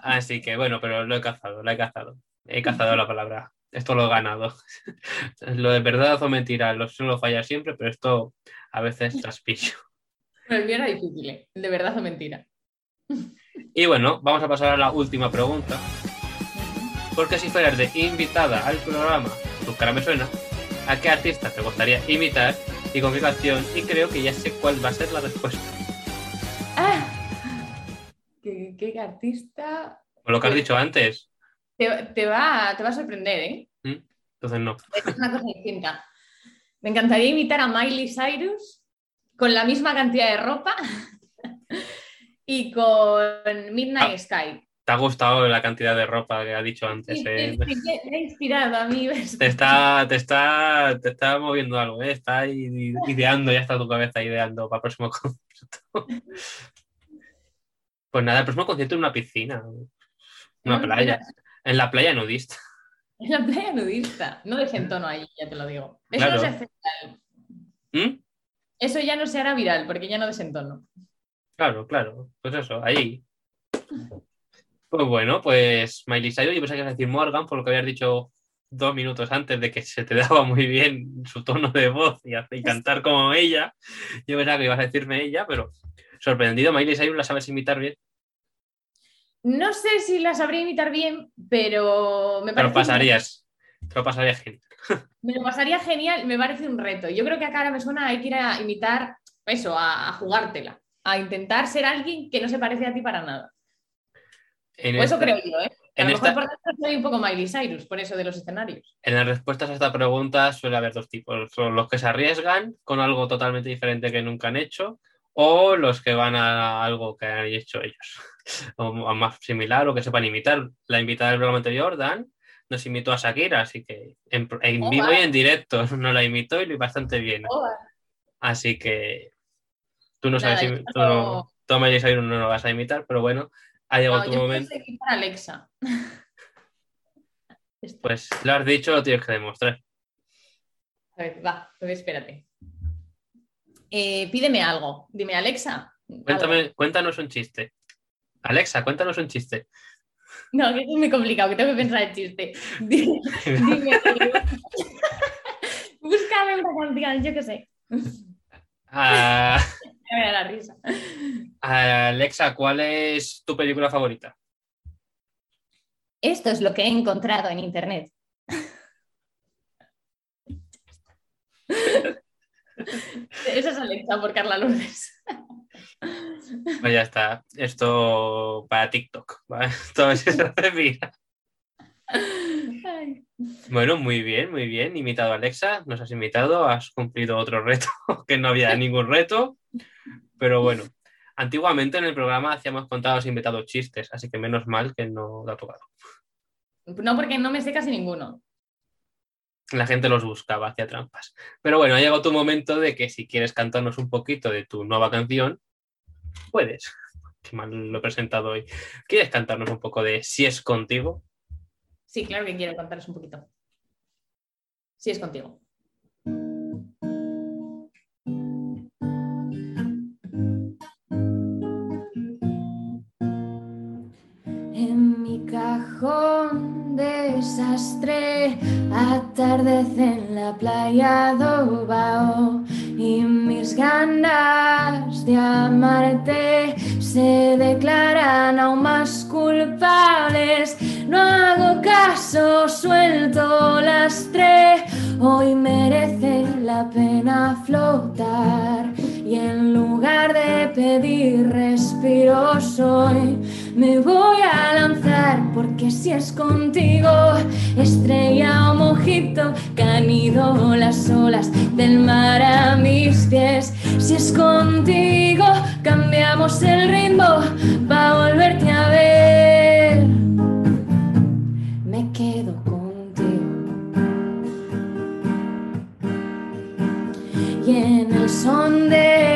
Así que bueno, pero lo he cazado, lo he cazado. He cazado la palabra. Esto lo he ganado. Lo de verdad o mentira, lo suelo fallar siempre, pero esto a veces traspillo. Bueno, el mío era difícil, ¿eh? De verdad o mentira. Y bueno, vamos a pasar a la última pregunta. Porque si fueras de invitada al programa Tu cara me suena, ¿a qué artista te gustaría imitar y con qué canción? Y creo que ya sé cuál va a ser la respuesta. ¿Qué, qué artista? O lo que has dicho antes. Te, te va, te va a sorprender, ¿eh? ¿Mm? Entonces no. Es una cosa distinta. Me encantaría imitar a Miley Cyrus con la misma cantidad de ropa y con Midnight Ah. Sky. ¿Te ha gustado la cantidad de ropa que ha dicho antes? Sí, eh? sí, sí, me ha inspirado a mí. Te está, te está, te está moviendo algo, ¿eh? Está ideando, ya está tu cabeza ideando para el próximo concierto. Pues nada, el próximo concierto en una piscina, una no, playa, en la playa nudista. En la playa nudista. No dejen tono ahí, ya te lo digo. Eso, Claro. no se hace viral. ¿Mm? Eso ya no se hará viral porque ya no desentono. Claro, claro, pues eso, ahí. Pues bueno, pues Miley Cyrus, yo pensaba que ibas a decir Morgan, por lo que habías dicho dos minutos antes de que se te daba muy bien su tono de voz y, y cantar como ella. Yo pensaba que ibas a decirme ella, pero sorprendido, Miley Cyrus la sabes imitar bien. No sé si la sabría imitar bien, pero me parece. pasarías, te lo pasarías genial. Me lo pasaría genial, me parece un reto. Yo creo que acá ahora me suena, hay que ir a imitar eso, a, a jugártela, a intentar ser alguien que no se parece a ti para nada. En, O eso creo yo, ¿eh? A en lo mejor esta- por dentro soy un poco Miley Cyrus, por eso de los escenarios. en las respuestas a esta pregunta suele haber dos tipos. Son los que se arriesgan con algo totalmente diferente que nunca han hecho o los que van a algo que han hecho ellos. O más similar o que sepan imitar. La invitada del programa anterior, Dan, nos imitó a Shakira, así que en, en Oh, vivo y en directo no la imitó y lo bastante bien. Oh, Así que tú no sabes, imi- tú no, tú a no lo vas a imitar, pero bueno, ha llegado no, tu yo momento. imitar Alexa. Pues lo has dicho, lo tienes que demostrar. A ver, va, pues espérate. Eh, pídeme algo. Dime, Alexa. algo. Cuéntame, cuéntanos un chiste. Alexa, cuéntanos un chiste. No, que es muy complicado, que tengo que pensar el chiste. Dime, dime. Búscame una canción, yo qué sé. Ah, Me da la risa. Alexa, ¿cuál es tu película favorita? Esto es lo que he encontrado en internet. Esa es Alexa por Carla Lourdes. Pues ya está. Esto para TikTok. ¿vale? Ver si se. Bueno, muy bien, muy bien. Imitado a Alexa, nos has invitado, has cumplido otro reto, que no había ningún reto. Pero bueno, antiguamente en el programa hacíamos contados invitados chistes, así que menos mal que no lo ha tocado. No, porque no me sé casi ninguno. La gente los buscaba, hacía trampas. Pero bueno, ha llegado tu momento de que si quieres cantarnos un poquito de tu nueva canción, puedes. Qué mal lo he presentado hoy. ¿Quieres cantarnos un poco de Si es contigo? Sí, claro que quiero contaros un poquito. Sí, es contigo. En mi cajón desastre atardece en la playa Dobao y mis ganas de amarte se declaran aún más culpables. No hago caso, suelto lastre. Hoy merece la pena flotar y en lugar de pedir respiro soy me voy a lanzar porque si es contigo, estrella o mojito, canido las olas del mar a mis pies. Si es contigo, cambiamos el ritmo para volverte a ver. Me quedo contigo. Y en el son de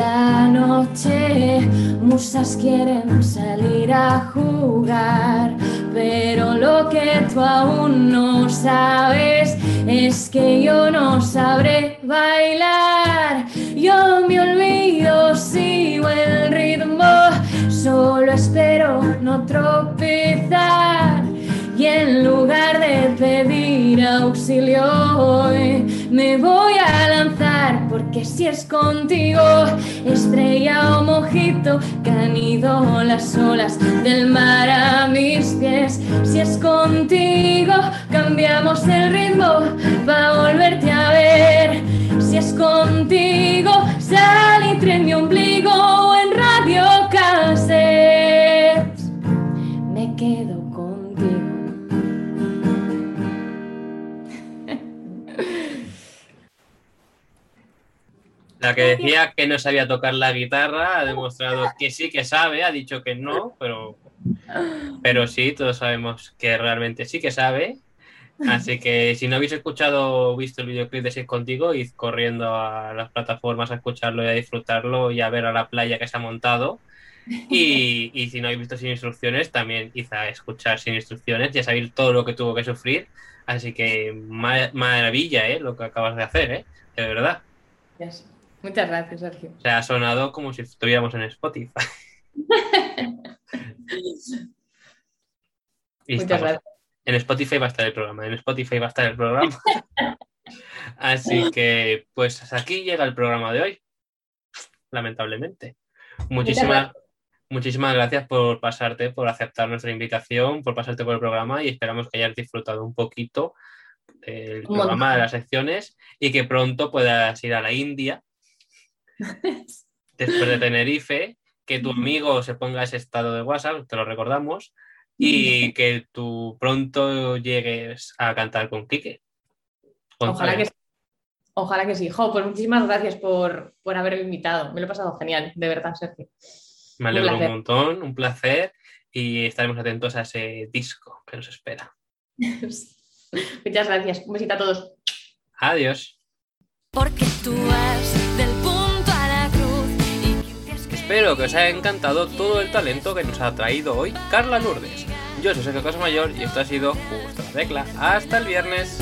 la noche. Musas quieren salir a jugar, pero lo que tú aún no sabes es que yo no sabré bailar. Yo me olvido, sigo el ritmo, solo espero no tropezar. Y en lugar de pedir auxilio hoy, me voy a lanzar porque si es contigo, estrella o mojito, que han las olas del mar a mis pies. Si es contigo, cambiamos el ritmo para volverte a ver. Si es contigo, salitre en mi ombligo en radio cassette. Me quedo La que decía que no sabía tocar la guitarra ha demostrado que sí que sabe, ha dicho que no, pero, pero sí, todos sabemos que realmente sí que sabe. Así que si no habéis escuchado o visto el videoclip de Si es contigo, id corriendo a las plataformas a escucharlo y a disfrutarlo y a ver a la playa que se ha montado. Y, y si no habéis visto sin instrucciones, también id a escuchar sin instrucciones, ya sabéis todo lo que tuvo que sufrir. Así que ma- maravilla, ¿eh? Lo que acabas de hacer, ¿eh? De verdad. Yes. Muchas gracias, Sergio. O sea, ha sonado como si estuviéramos en Spotify. Y Muchas estamos- gracias. En Spotify va a estar el programa. En Spotify va a estar el programa. Así que, pues hasta aquí llega el programa de hoy. Lamentablemente. Muchísimas, muchísimas gracias por pasarte, por aceptar nuestra invitación, por pasarte por el programa y esperamos que hayas disfrutado un poquito del Un programa de las secciones y que pronto puedas ir a la India después de Tenerife, que tu amigo se ponga ese estado de WhatsApp, te lo recordamos, y que tú pronto llegues a cantar con Quique. Ojalá que sí. Ojalá que sí. Jo, pues muchísimas gracias por, por haberme invitado. Me lo he pasado genial, de verdad, Sergio. Me alegro un, montón, un placer, y estaremos atentos a ese disco que nos espera. Muchas gracias. Un besito a todos. Adiós. Porque tú vas Espero que os haya encantado todo el talento que nos ha traído hoy Carla Lourdes. Yo soy Sergio Casamayor y esto ha sido Justo la Tecla. Hasta el viernes.